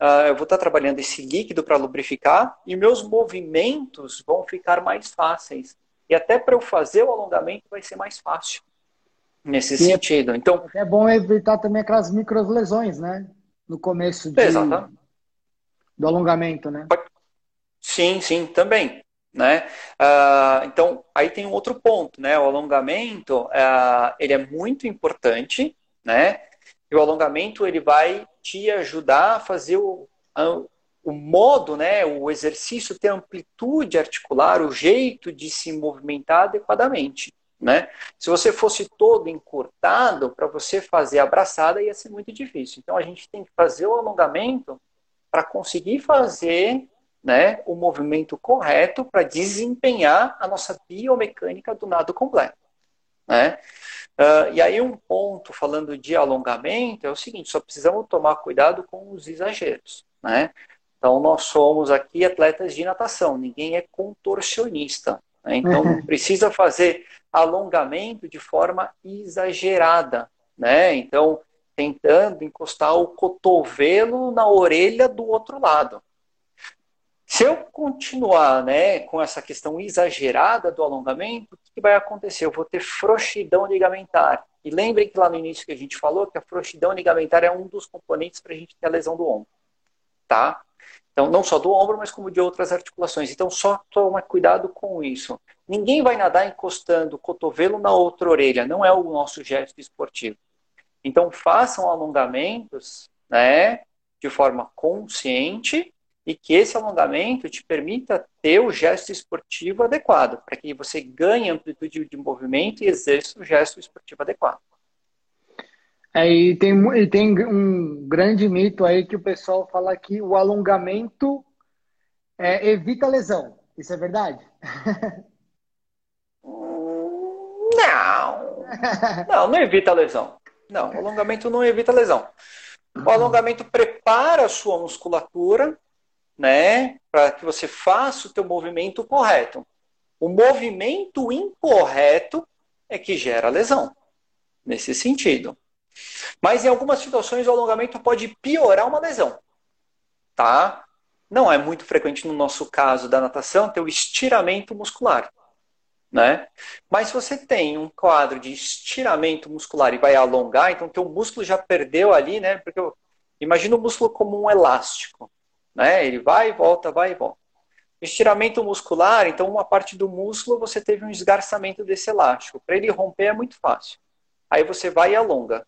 uh, eu vou estar tá trabalhando esse líquido para lubrificar e meus movimentos vão ficar mais fáceis. E até para eu fazer o alongamento vai ser mais fácil nesse é sentido. Então é bom evitar também aquelas micro lesões, né? No começo de, do alongamento, né? Sim, sim, também. Né? Uh, então, aí tem um outro ponto, né? O alongamento, uh, ele é muito importante, né? E o alongamento, ele vai te ajudar a fazer o, o modo, né, o exercício ter amplitude articular, o jeito de se movimentar adequadamente. Né? Se você fosse todo encurtado, para você fazer abraçada ia ser muito difícil. Então a gente tem que fazer o alongamento para conseguir fazer né, o movimento correto para desempenhar a nossa biomecânica do nado completo. Né? Uh, e aí um ponto falando de alongamento é o seguinte, só precisamos tomar cuidado com os exageros, né? Então nós somos aqui atletas de natação, ninguém é contorcionista, né? então não precisa fazer alongamento de forma exagerada, né? Então tentando encostar o cotovelo na orelha do outro lado. Se eu continuar né, com essa questão exagerada do alongamento, o que vai acontecer? Eu vou ter frouxidão ligamentar. E lembrem que lá no início que a gente falou que a frouxidão ligamentar é um dos componentes para a gente ter a lesão do ombro. Tá? Então, não só do ombro, mas como de outras articulações. Então, só toma cuidado com isso. Ninguém vai nadar encostando o cotovelo na outra orelha. Não é o nosso gesto esportivo. Então, façam alongamentos né, de forma consciente e que esse alongamento te permita ter o gesto esportivo adequado, para que você ganhe amplitude de movimento e exerça o gesto esportivo adequado. É, tem, tem um grande mito aí que o pessoal fala que o alongamento é, evita lesão. Isso é verdade? Não. Não, não evita lesão. Não, o alongamento não evita lesão. O alongamento prepara a sua musculatura né, para que você faça o teu movimento correto. O movimento incorreto é que gera lesão, nesse sentido. Mas em algumas situações o alongamento pode piorar uma lesão, tá? Não é muito frequente no nosso caso da natação ter o estiramento muscular, né? Mas se você tem um quadro de estiramento muscular e vai alongar, então teu músculo já perdeu ali, né? Porque eu, imagina o músculo como um elástico. Né? Ele vai e volta, vai e volta. Estiramento muscular, então uma parte do músculo você teve um esgarçamento desse elástico. Para ele romper é muito fácil. Aí você vai e alonga.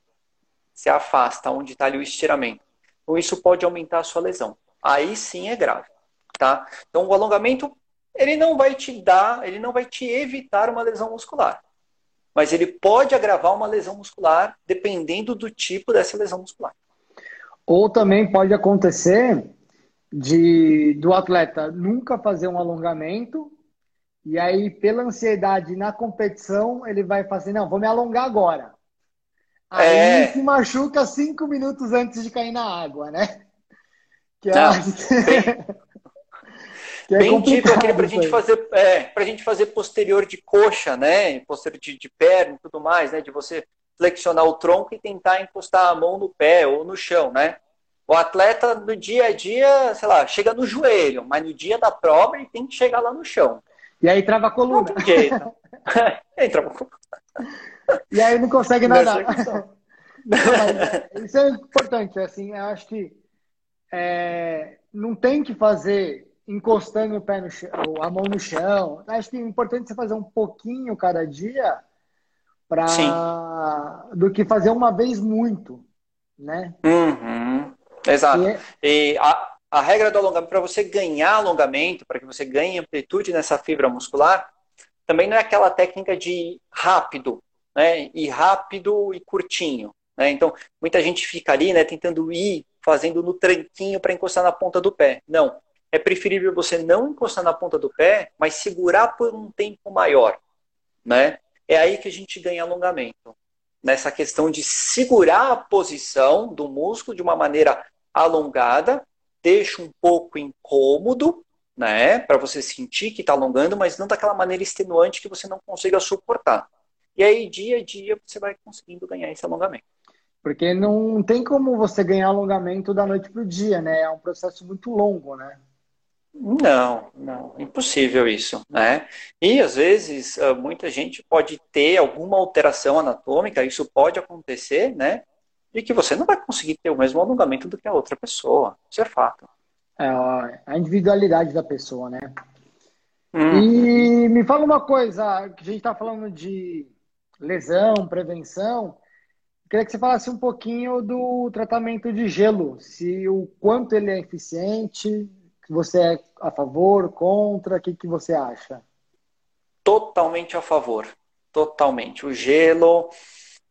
Você afasta onde está ali o estiramento. Então isso pode aumentar a sua lesão. Aí sim é grave. Tá? Então o alongamento ele não vai te dar, ele não vai te evitar uma lesão muscular. Mas ele pode agravar uma lesão muscular dependendo do tipo dessa lesão muscular. Ou também pode acontecer de do atleta nunca fazer um alongamento e aí pela ansiedade na competição ele vai fazer não vou me alongar agora aí é... se machuca cinco minutos antes de cair na água né que é... não, tem, É Bem aquele para gente fazer, é, pra gente fazer posterior de coxa, né? Posterior de, de perna e tudo mais, né? De você flexionar o tronco e tentar encostar a mão no pé ou no chão, né? O atleta no dia a dia, sei lá, chega no joelho, mas no dia da prova ele tem que chegar lá no chão. E aí trava a coluna. Não tem jeito. trava a coluna. E aí não consegue nadar. Não, é, isso é importante, assim, eu acho que é, não tem que fazer encostando o pé no chão, a mão no chão. Acho que é importante você fazer um pouquinho cada dia para do que fazer uma vez muito, né? Uhum. Exato. E, é e a, a regra do alongamento, para você ganhar alongamento, para que você ganhe amplitude nessa fibra muscular, também não é aquela técnica de rápido, né? E rápido e curtinho. Né? Então, muita gente fica ali, né, tentando ir fazendo no tranquinho para encostar na ponta do pé. Não. É preferível você não encostar na ponta do pé, mas segurar por um tempo maior. Né? É aí que a gente ganha alongamento. Nessa questão de segurar a posição do músculo de uma maneira alongada, deixa um pouco incômodo, né, para você sentir que está alongando, mas não daquela maneira extenuante que você não consiga suportar. E aí, dia a dia, você vai conseguindo ganhar esse alongamento. Porque não tem como você ganhar alongamento da noite para o dia, né? É um processo muito longo, né? Não, não, impossível isso, né? E às vezes muita gente pode ter alguma alteração anatômica, isso pode acontecer, né? e que você não vai conseguir ter o mesmo alongamento do que a outra pessoa. Isso é fato. É a individualidade da pessoa, né? Hum. E me fala uma coisa, que a gente está falando de lesão, prevenção. Queria que você falasse um pouquinho do tratamento de gelo, se o quanto ele é eficiente, se você é a favor, contra, o que, que você acha? Totalmente a favor, totalmente. O gelo,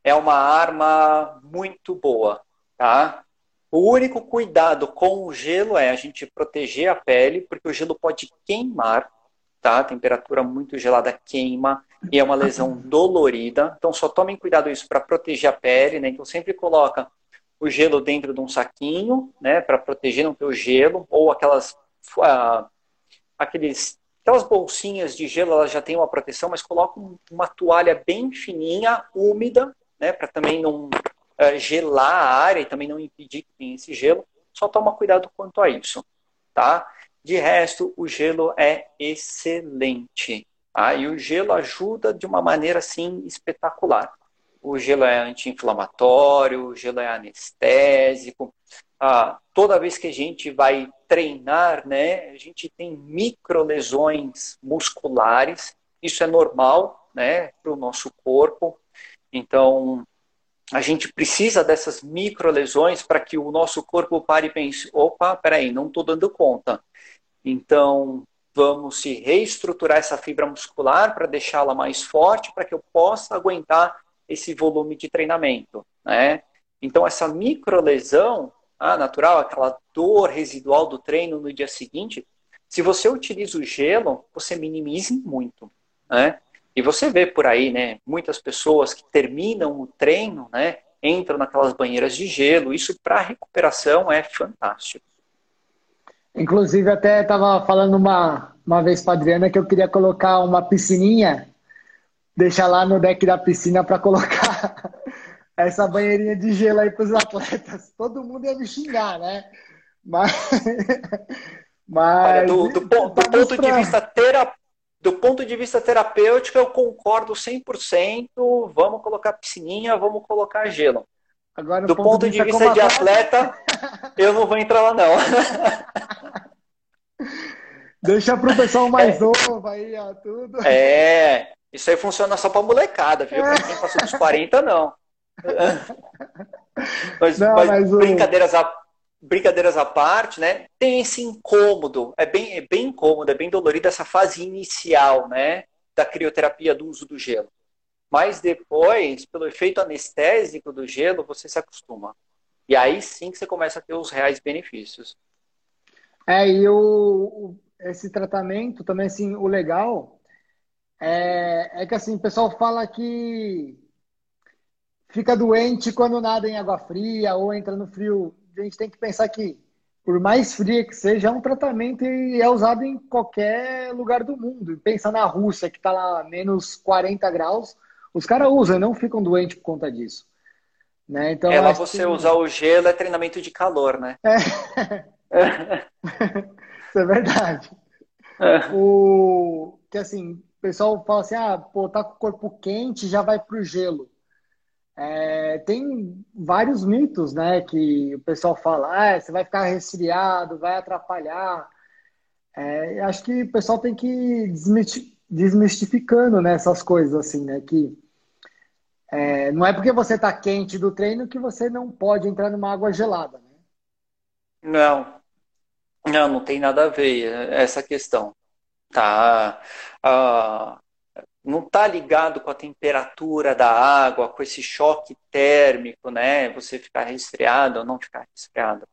é uma arma muito boa, tá? O único cuidado com o gelo é a gente proteger a pele, porque o gelo pode queimar, tá? A temperatura muito gelada queima e é uma lesão dolorida. Então só tomem cuidado isso para proteger a pele, né? Então sempre coloca o gelo dentro de um saquinho, né, para proteger não ter o gelo ou aquelas uh, aqueles aquelas bolsinhas de gelo, elas já têm uma proteção, mas coloca uma toalha bem fininha, úmida, né, para também não uh, gelar a área e também não impedir que tenha esse gelo. Só toma cuidado quanto a isso, tá? De resto, o gelo é excelente. Tá? E o gelo ajuda de uma maneira assim espetacular. O gelo é anti-inflamatório, o gelo é anestésico. Ah, toda vez que a gente vai treinar, né, a gente tem micro lesões musculares. Isso é normal, né, para o nosso corpo. Então, a gente precisa dessas micro lesões para que o nosso corpo pare e pense: opa, peraí, não estou dando conta. Então, vamos se reestruturar essa fibra muscular para deixá-la mais forte, para que eu possa aguentar esse volume de treinamento. Né? Então, essa microlesão ah, natural, aquela dor residual do treino no dia seguinte, se você utiliza o gelo, você minimize muito. Né? E você vê por aí, né, muitas pessoas que terminam o treino, né, entram naquelas banheiras de gelo. Isso para recuperação é fantástico. Inclusive, até estava falando uma, uma vez para Adriana que eu queria colocar uma piscininha, deixar lá no deck da piscina para colocar essa banheirinha de gelo aí para os atletas. Todo mundo ia me xingar, né? Mas. Mas. Olha, do, do, do, do ponto de vista terapêutico do ponto de vista terapêutico, eu concordo 100%. Vamos colocar piscininha, vamos colocar gelo. Agora, do ponto, ponto de vista, de, atleta, eu não vou entrar lá, não. Deixa para o pessoal mais é. novo aí, ó, tudo. É, isso aí funciona só para molecada, viu? Para quem passou dos 40, não. mas, não, mas, mas brincadeiras à brincadeiras à parte, né? Tem esse incômodo, é bem, é bem incômodo, é bem dolorido essa fase inicial, né? Da crioterapia do uso do gelo. Mas depois, pelo efeito anestésico do gelo, você se acostuma. E aí sim que você começa a ter os reais benefícios. É, e o, esse tratamento também, assim, o legal é, é que, assim, o pessoal fala que fica doente quando nada em água fria ou entra no frio a gente tem que pensar que por mais fria que seja, é um tratamento e é usado em qualquer lugar do mundo. Pensa na Rússia, que está lá menos 40 graus, os caras usam, não ficam doentes por conta disso. Né? Então, é lá você que... usar o gelo é treinamento de calor, né? É. Isso é verdade. É. O que assim, o pessoal fala assim: ah, pô, tá com o corpo quente, já vai pro gelo. É, tem vários mitos, né? Que o pessoal fala, ah, você vai ficar resfriado, vai atrapalhar. É, acho que o pessoal tem que ir desmistificando né, essas coisas, assim, né? Que é, não é porque você está quente do treino que você não pode entrar numa água gelada, né? Não, não, não tem nada a ver essa questão. Tá? Ah, não está ligado com a temperatura da água, com esse choque térmico, né? Você ficar resfriado ou não ficar resfriado.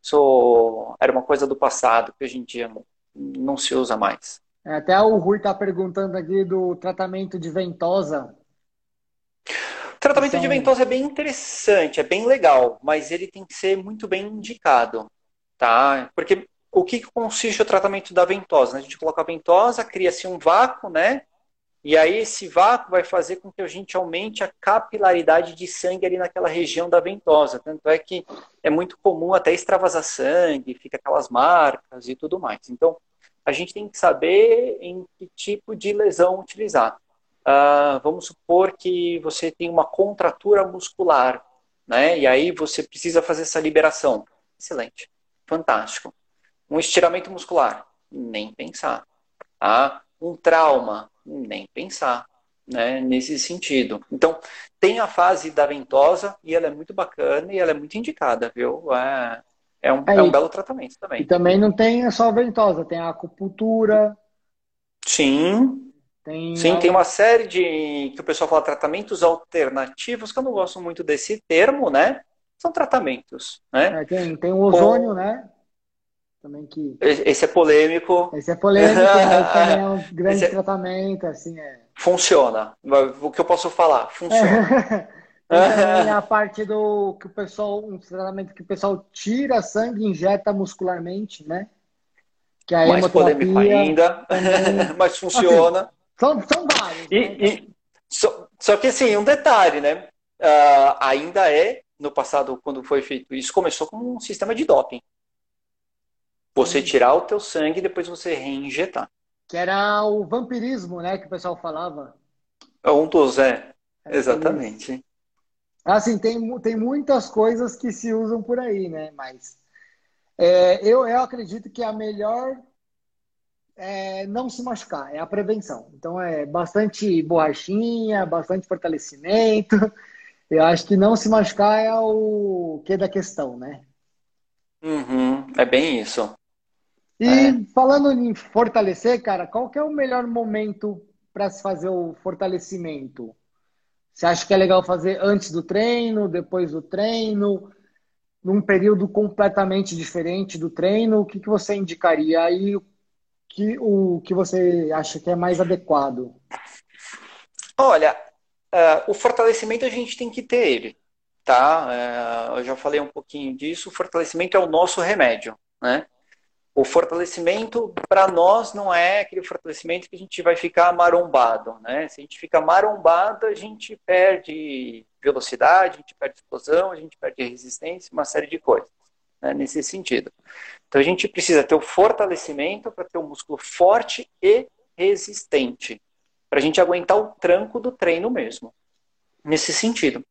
Isso era uma coisa do passado que hoje em dia não, não se usa mais. É, até o Rui está perguntando aqui do tratamento de ventosa. O tratamento então... de ventosa é bem interessante, é bem legal, mas ele tem que ser muito bem indicado, tá? Porque o que consiste o tratamento da ventosa? A gente coloca a ventosa, cria-se um vácuo, né? E aí esse vácuo vai fazer com que a gente aumente a capilaridade de sangue ali naquela região da ventosa. Tanto é que é muito comum até extravasar sangue, fica aquelas marcas e tudo mais. Então, a gente tem que saber em que tipo de lesão utilizar. Uh, vamos supor que você tem uma contratura muscular, né? E aí você precisa fazer essa liberação. Excelente, fantástico. Um estiramento muscular, nem pensar. Ah, um trauma, nem pensar, né, nesse sentido. Então, tem a fase da ventosa e ela é muito bacana e ela é muito indicada, viu? É, é, um, é um belo tratamento também. E também não tem só a ventosa, tem a acupuntura. Sim. Tem Sim, tem uma série de que o pessoal fala tratamentos alternativos, que eu não gosto muito desse termo, né? São tratamentos, né? É, tem, tem o ozônio, Com... né? também que. Esse é polêmico. Esse é polêmico, também é um grande é... tratamento, assim, é. Funciona. O que eu posso falar? Funciona. também a parte do que o pessoal, um tratamento que o pessoal tira sangue e injeta muscularmente, né? Que é a Mais polêmico ainda, também... mas funciona. São, são vários. E, né? e, só, só que assim, um detalhe, né? Uh, ainda é, no passado, quando foi feito isso, começou com um sistema de doping. Você tirar o teu sangue e depois você reinjetar. Que era o vampirismo, né? Que o pessoal falava. É um dos, é. é Exatamente. Assim, tem, tem muitas coisas que se usam por aí, né? Mas é, eu, eu acredito que a melhor é não se machucar, é a prevenção. Então é bastante borrachinha, bastante fortalecimento. Eu acho que não se machucar é o que da questão, né? Uhum, é bem isso. E é. falando em fortalecer, cara, qual que é o melhor momento para se fazer o fortalecimento? Você acha que é legal fazer antes do treino, depois do treino, num período completamente diferente do treino? O que, que você indicaria aí? Que, o que você acha que é mais adequado? Olha, uh, o fortalecimento a gente tem que ter ele, tá? Uh, eu já falei um pouquinho disso. O fortalecimento é o nosso remédio, né? o fortalecimento para nós não é aquele fortalecimento que a gente vai ficar marombado, né? Se a gente fica marombado, a gente perde velocidade, a gente perde explosão, a gente perde resistência, uma série de coisas, né? nesse sentido. Então a gente precisa ter o fortalecimento para ter um músculo forte e resistente, para a gente aguentar o tranco do treino mesmo, nesse sentido.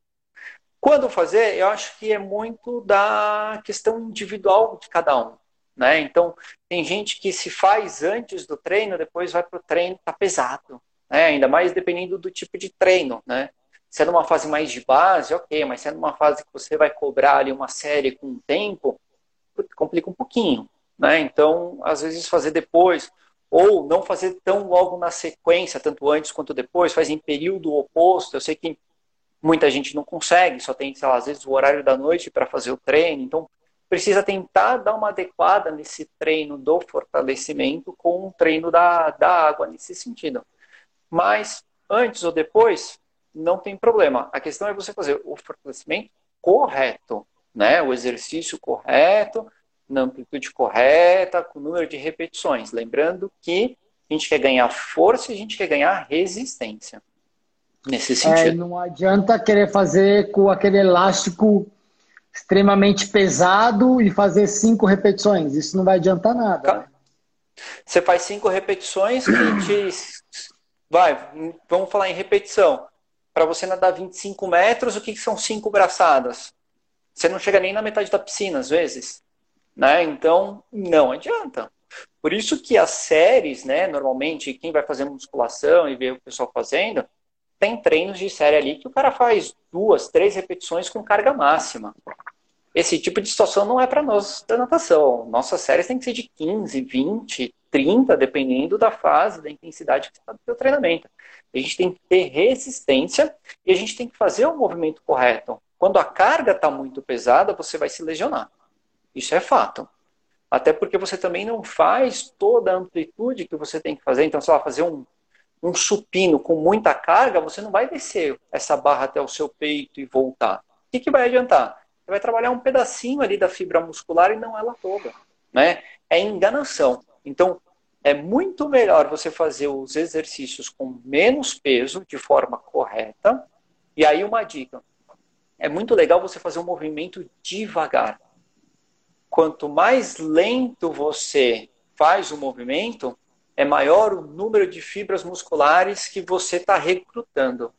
Quando fazer, eu acho que é muito da questão individual de cada um. Né? Então, tem gente que se faz antes do treino, depois vai para o treino, tá pesado. Né? Ainda mais dependendo do tipo de treino. Né? Se é numa fase mais de base, ok, mas se é numa fase que você vai cobrar ali uma série com um tempo, complica um pouquinho. Né? Então, às vezes fazer depois, ou não fazer tão logo na sequência, tanto antes quanto depois, faz em período oposto. Eu sei que muita gente não consegue, só tem, sei lá, às vezes o horário da noite para fazer o treino. Então, precisa tentar dar uma adequada nesse treino do fortalecimento com o treino da, da água nesse sentido. Mas antes ou depois, não tem problema. A questão é você fazer o fortalecimento correto, né? O exercício correto na amplitude correta, com o número de repetições. Lembrando que a gente quer ganhar força e a gente quer ganhar resistência. Nesse é, sentido. É, não adianta querer fazer com aquele elástico extremamente pesado e fazer cinco repetições. Isso não vai adiantar nada. Né? Você faz cinco repetições que te. Vai, vamos falar em repetição. Para você nadar 25 metros, o que são cinco braçadas? Você não chega nem na metade da piscina, às vezes. Né? Então, não adianta. Por isso que as séries, né, normalmente, quem vai fazer musculação e vê o pessoal fazendo, tem treinos de série ali que o cara faz duas, três repetições com carga máxima. Esse tipo de situação não é para nós da natação. Nossas séries têm que ser de 15, 20, 30, dependendo da fase, da intensidade que está do seu treinamento. A gente tem que ter resistência e a gente tem que fazer o movimento correto. Quando a carga está muito pesada, você vai se lesionar. Isso é fato. Até porque você também não faz toda a amplitude que você tem que fazer. Então, sei lá, fazer um, um supino com muita carga, você não vai descer essa barra até o seu peito e voltar. O que, que vai adiantar? Você vai trabalhar um pedacinho ali da fibra muscular e não ela toda. Né? É enganação. Então, é muito melhor você fazer os exercícios com menos peso, de forma correta. E aí, uma dica: é muito legal você fazer um movimento devagar. Quanto mais lento você faz o movimento, é maior o número de fibras musculares que você está recrutando,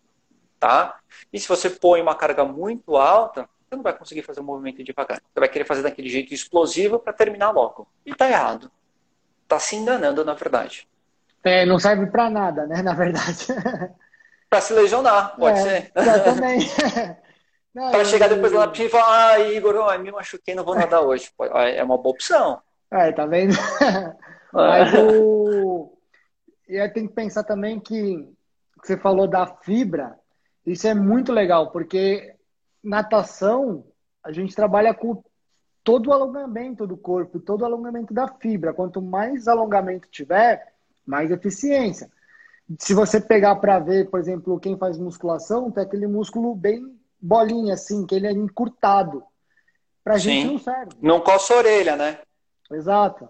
tá? E se você põe uma carga muito alta, você não vai conseguir fazer o um movimento devagar. Você vai querer fazer daquele jeito explosivo para terminar logo. E tá errado. Tá se enganando, na verdade. É, não serve para nada, né, na verdade. para se lesionar, pode é, ser. também. para chegar depois lá na piscina e falar, ah, Igor, oh, me machuquei, não vou nadar hoje. É uma boa opção. É, tá vendo? Mas o. E aí tem que pensar também que você falou da fibra, isso é muito legal, porque natação a gente trabalha com todo o alongamento do corpo, todo o alongamento da fibra. Quanto mais alongamento tiver, mais eficiência. Se você pegar para ver, por exemplo, quem faz musculação, tem aquele músculo bem bolinha, assim, que ele é encurtado. Pra Sim. gente não serve. Não coça a orelha, né? Exato.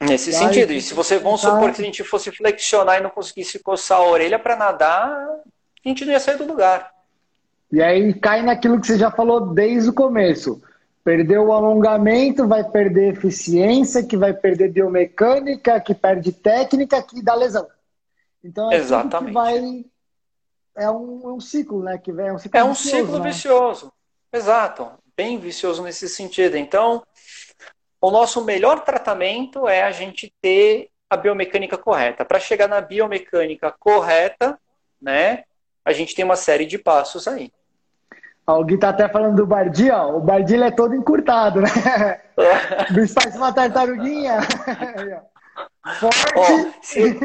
Nesse e sentido. Aí, e se você, vamos supor que a gente fosse flexionar e não conseguisse coçar a orelha para nadar, a gente não ia sair do lugar. E aí cai naquilo que você já falou desde o começo. Perdeu o alongamento, vai perder eficiência, que vai perder biomecânica, que perde técnica, que dá lesão. Então é Exatamente. vai é um, é um ciclo, né? Que é um ciclo, é um vicioso, ciclo né? vicioso. Exato. Bem vicioso nesse sentido. Então, o nosso melhor tratamento é a gente ter a biomecânica correta. Para chegar na biomecânica correta, né, a gente tem uma série de passos aí. Alguém tá até falando do Bardi, ó. O Bardi é todo encurtado, né? O bicho faz uma tartaruguinha. Forte. se...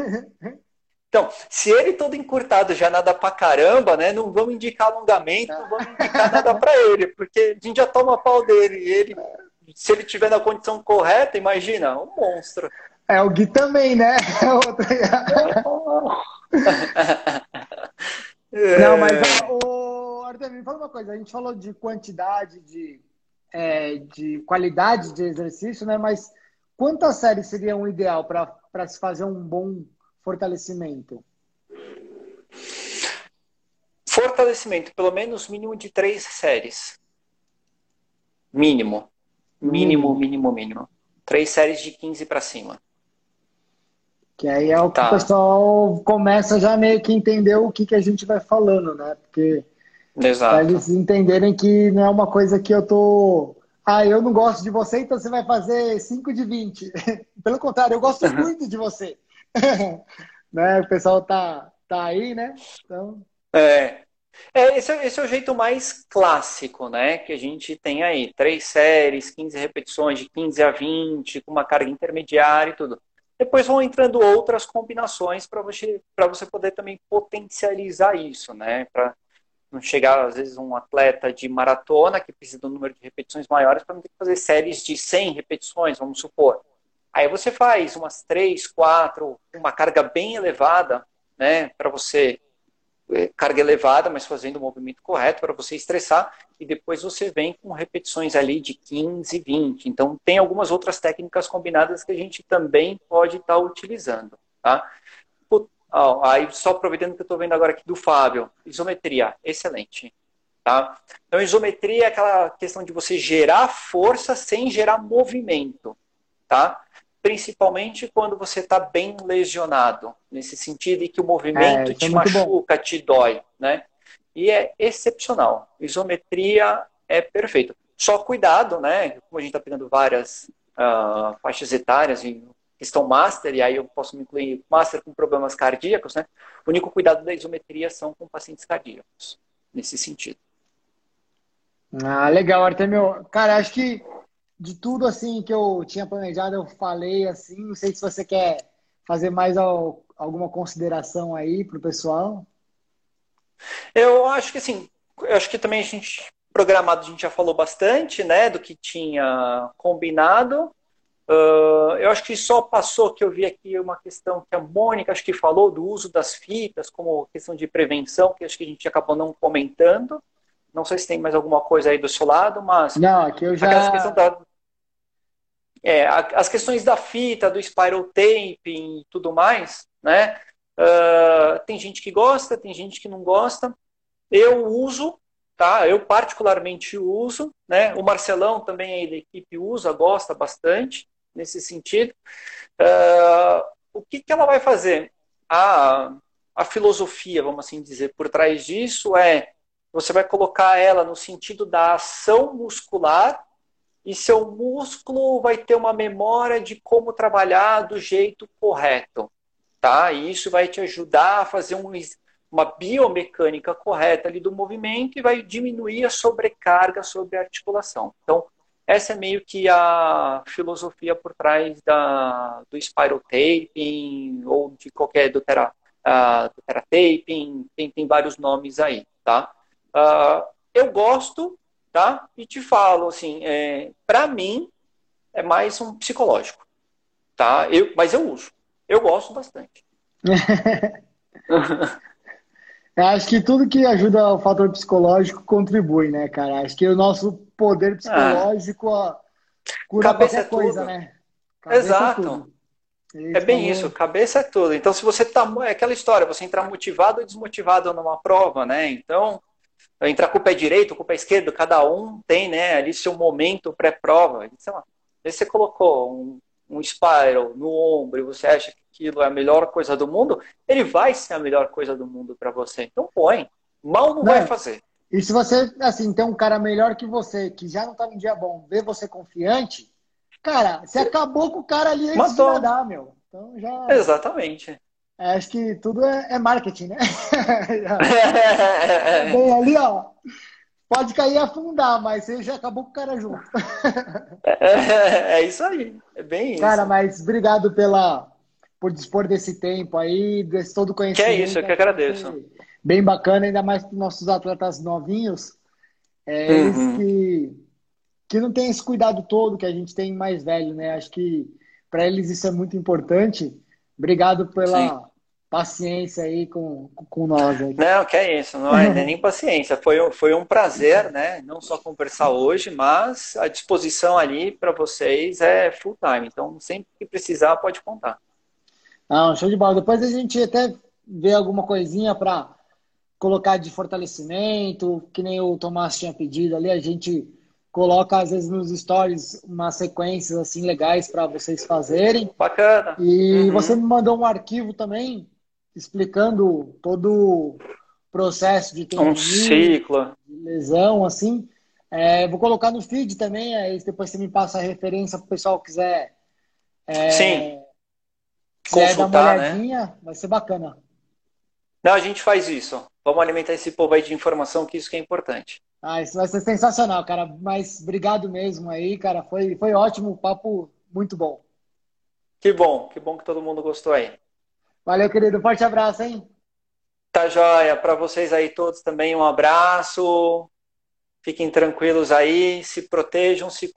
Então, se ele todo encurtado já nada pra caramba, né? Não vamos indicar alongamento, não vamos indicar nada pra ele, porque a gente já toma pau dele. E ele se ele tiver na condição correta, imagina, um monstro. É, o Gui também, né? Não, mas o Arthur, me fala uma coisa, a gente falou de quantidade, de, é, de qualidade de exercício, né? Mas quantas séries seria um ideal para se fazer um bom fortalecimento? Fortalecimento, pelo menos mínimo de três séries. Mínimo. Mínimo, hum. mínimo, mínimo. Três séries de 15 para cima. Que aí é o que tá. o pessoal começa já meio que entender o que, que a gente vai falando, né? Porque Exato. pra eles entenderem que não é uma coisa que eu tô. Ah, eu não gosto de você, então você vai fazer 5 de 20. Pelo contrário, eu gosto muito de você. né? O pessoal tá, tá aí, né? Então... É, é, esse, é, esse é o jeito mais clássico, né? Que a gente tem aí. Três séries, 15 repetições, de 15 a 20, com uma carga intermediária e tudo. Depois vão entrando outras combinações para você, você poder também potencializar isso, né? Para não chegar, às vezes, um atleta de maratona que precisa de um número de repetições maiores para não ter que fazer séries de 100 repetições, vamos supor. Aí você faz umas três, quatro, uma carga bem elevada, né? Para você é, carga elevada, mas fazendo o movimento correto para você estressar, e depois você vem com repetições ali de 15, 20. Então, tem algumas outras técnicas combinadas que a gente também pode estar tá utilizando. Tá? Aí, só aproveitando que eu estou vendo agora aqui do Fábio, isometria, excelente. Tá? Então, isometria é aquela questão de você gerar força sem gerar movimento. Tá? Principalmente quando você está bem lesionado, nesse sentido em que o movimento é, te é machuca, bom. te dói. Né? E é excepcional. Isometria é perfeito. Só cuidado, né? Como a gente está pegando várias uh, faixas etárias questão master, e aí eu posso me incluir master com problemas cardíacos, né? O único cuidado da isometria são com pacientes cardíacos, nesse sentido. Ah, legal, Artemio. Cara, acho que de tudo assim que eu tinha planejado, eu falei assim. Não sei se você quer fazer mais alguma consideração aí para o pessoal. Eu acho que assim, eu acho que também a gente programado a gente já falou bastante, né, do que tinha combinado. Eu acho que só passou que eu vi aqui uma questão que a Mônica acho que falou do uso das fitas como questão de prevenção, que acho que a gente acabou não comentando. Não sei se tem mais alguma coisa aí do seu lado, mas. Não, aqui eu já. Da, é, as questões da fita, do spiral taping e tudo mais, né? Uh, tem gente que gosta, tem gente que não gosta. Eu uso, tá? Eu particularmente uso, né? O Marcelão também aí da equipe usa, gosta bastante nesse sentido. Uh, o que, que ela vai fazer? A, a filosofia, vamos assim dizer, por trás disso é você vai colocar ela no sentido da ação muscular e seu músculo vai ter uma memória de como trabalhar do jeito correto, tá? E isso vai te ajudar a fazer um, uma biomecânica correta ali do movimento e vai diminuir a sobrecarga sobre a articulação. Então, essa é meio que a filosofia por trás da, do spiral taping ou de qualquer do, tera, uh, do terataping, tem, tem vários nomes aí, tá? Uh, eu gosto, tá? E te falo, assim, é, para mim é mais um psicológico, tá? Eu, mas eu uso. Eu gosto bastante. acho que tudo que ajuda o fator psicológico contribui, né, cara? Acho que o nosso poder psicológico ah. cura Cabeça qualquer é coisa, né? Cabeça é Exato. É, é bem isso, cabeça é tudo. Então, se você tá. É aquela história, você entrar motivado ou desmotivado numa prova, né? Então, entrar com o pé direito, com o pé esquerdo, cada um tem, né, ali seu momento pré-prova. Sei lá, se você colocou um, um spiral no ombro e você acha que aquilo é a melhor coisa do mundo, ele vai ser a melhor coisa do mundo para você. Então põe. Mal não, não, vai fazer. E se você, assim, tem um cara melhor que você, que já não tá no dia bom, vê você confiante, cara, você acabou com o cara ali antes Matou. de nadar, meu. Então já... Exatamente. É, acho que tudo é, é marketing, né? Bem ali, ó. Pode cair e afundar, mas você já acabou com o cara junto. é, é isso aí. É bem isso. Cara, mas obrigado pela, por dispor desse tempo aí, desse todo conhecimento. Que é isso, eu que agradeço. Bem bacana, ainda mais para os nossos atletas novinhos. É, uhum. Eles que, que não têm esse cuidado todo que a gente tem mais velho, né? Acho que para eles isso é muito importante. Obrigado pela, Sim paciência aí com, com nós. Aí. Não, que é isso, não é nem paciência. Foi, foi um prazer, né? Não só conversar hoje, mas a disposição ali para vocês é full time. Então, sempre que precisar, pode contar. Não, show de bola. Depois a gente até vê alguma coisinha para colocar de fortalecimento, que nem o Tomás tinha pedido ali, a gente coloca às vezes nos stories umas sequências assim legais para vocês fazerem. Bacana. E uhum. você me mandou um arquivo também explicando todo o processo de um ciclo, de lesão, assim. É, vou colocar no feed também, aí depois você me passa a referência para o pessoal quiser. É, Sim. Quiser Consultar, dar uma né? olhadinha, né? vai ser bacana. Não, a gente faz isso. Vamos alimentar esse povo aí de informação, que isso que é importante. Ah, isso vai ser sensacional, cara. Mas obrigado mesmo aí, cara. Foi, foi ótimo, papo muito bom. Que bom, que bom que todo mundo gostou aí. Valeu, querido. Forte abraço, hein? Tá joia. Para vocês aí todos também um abraço. Fiquem tranquilos aí, se protejam, se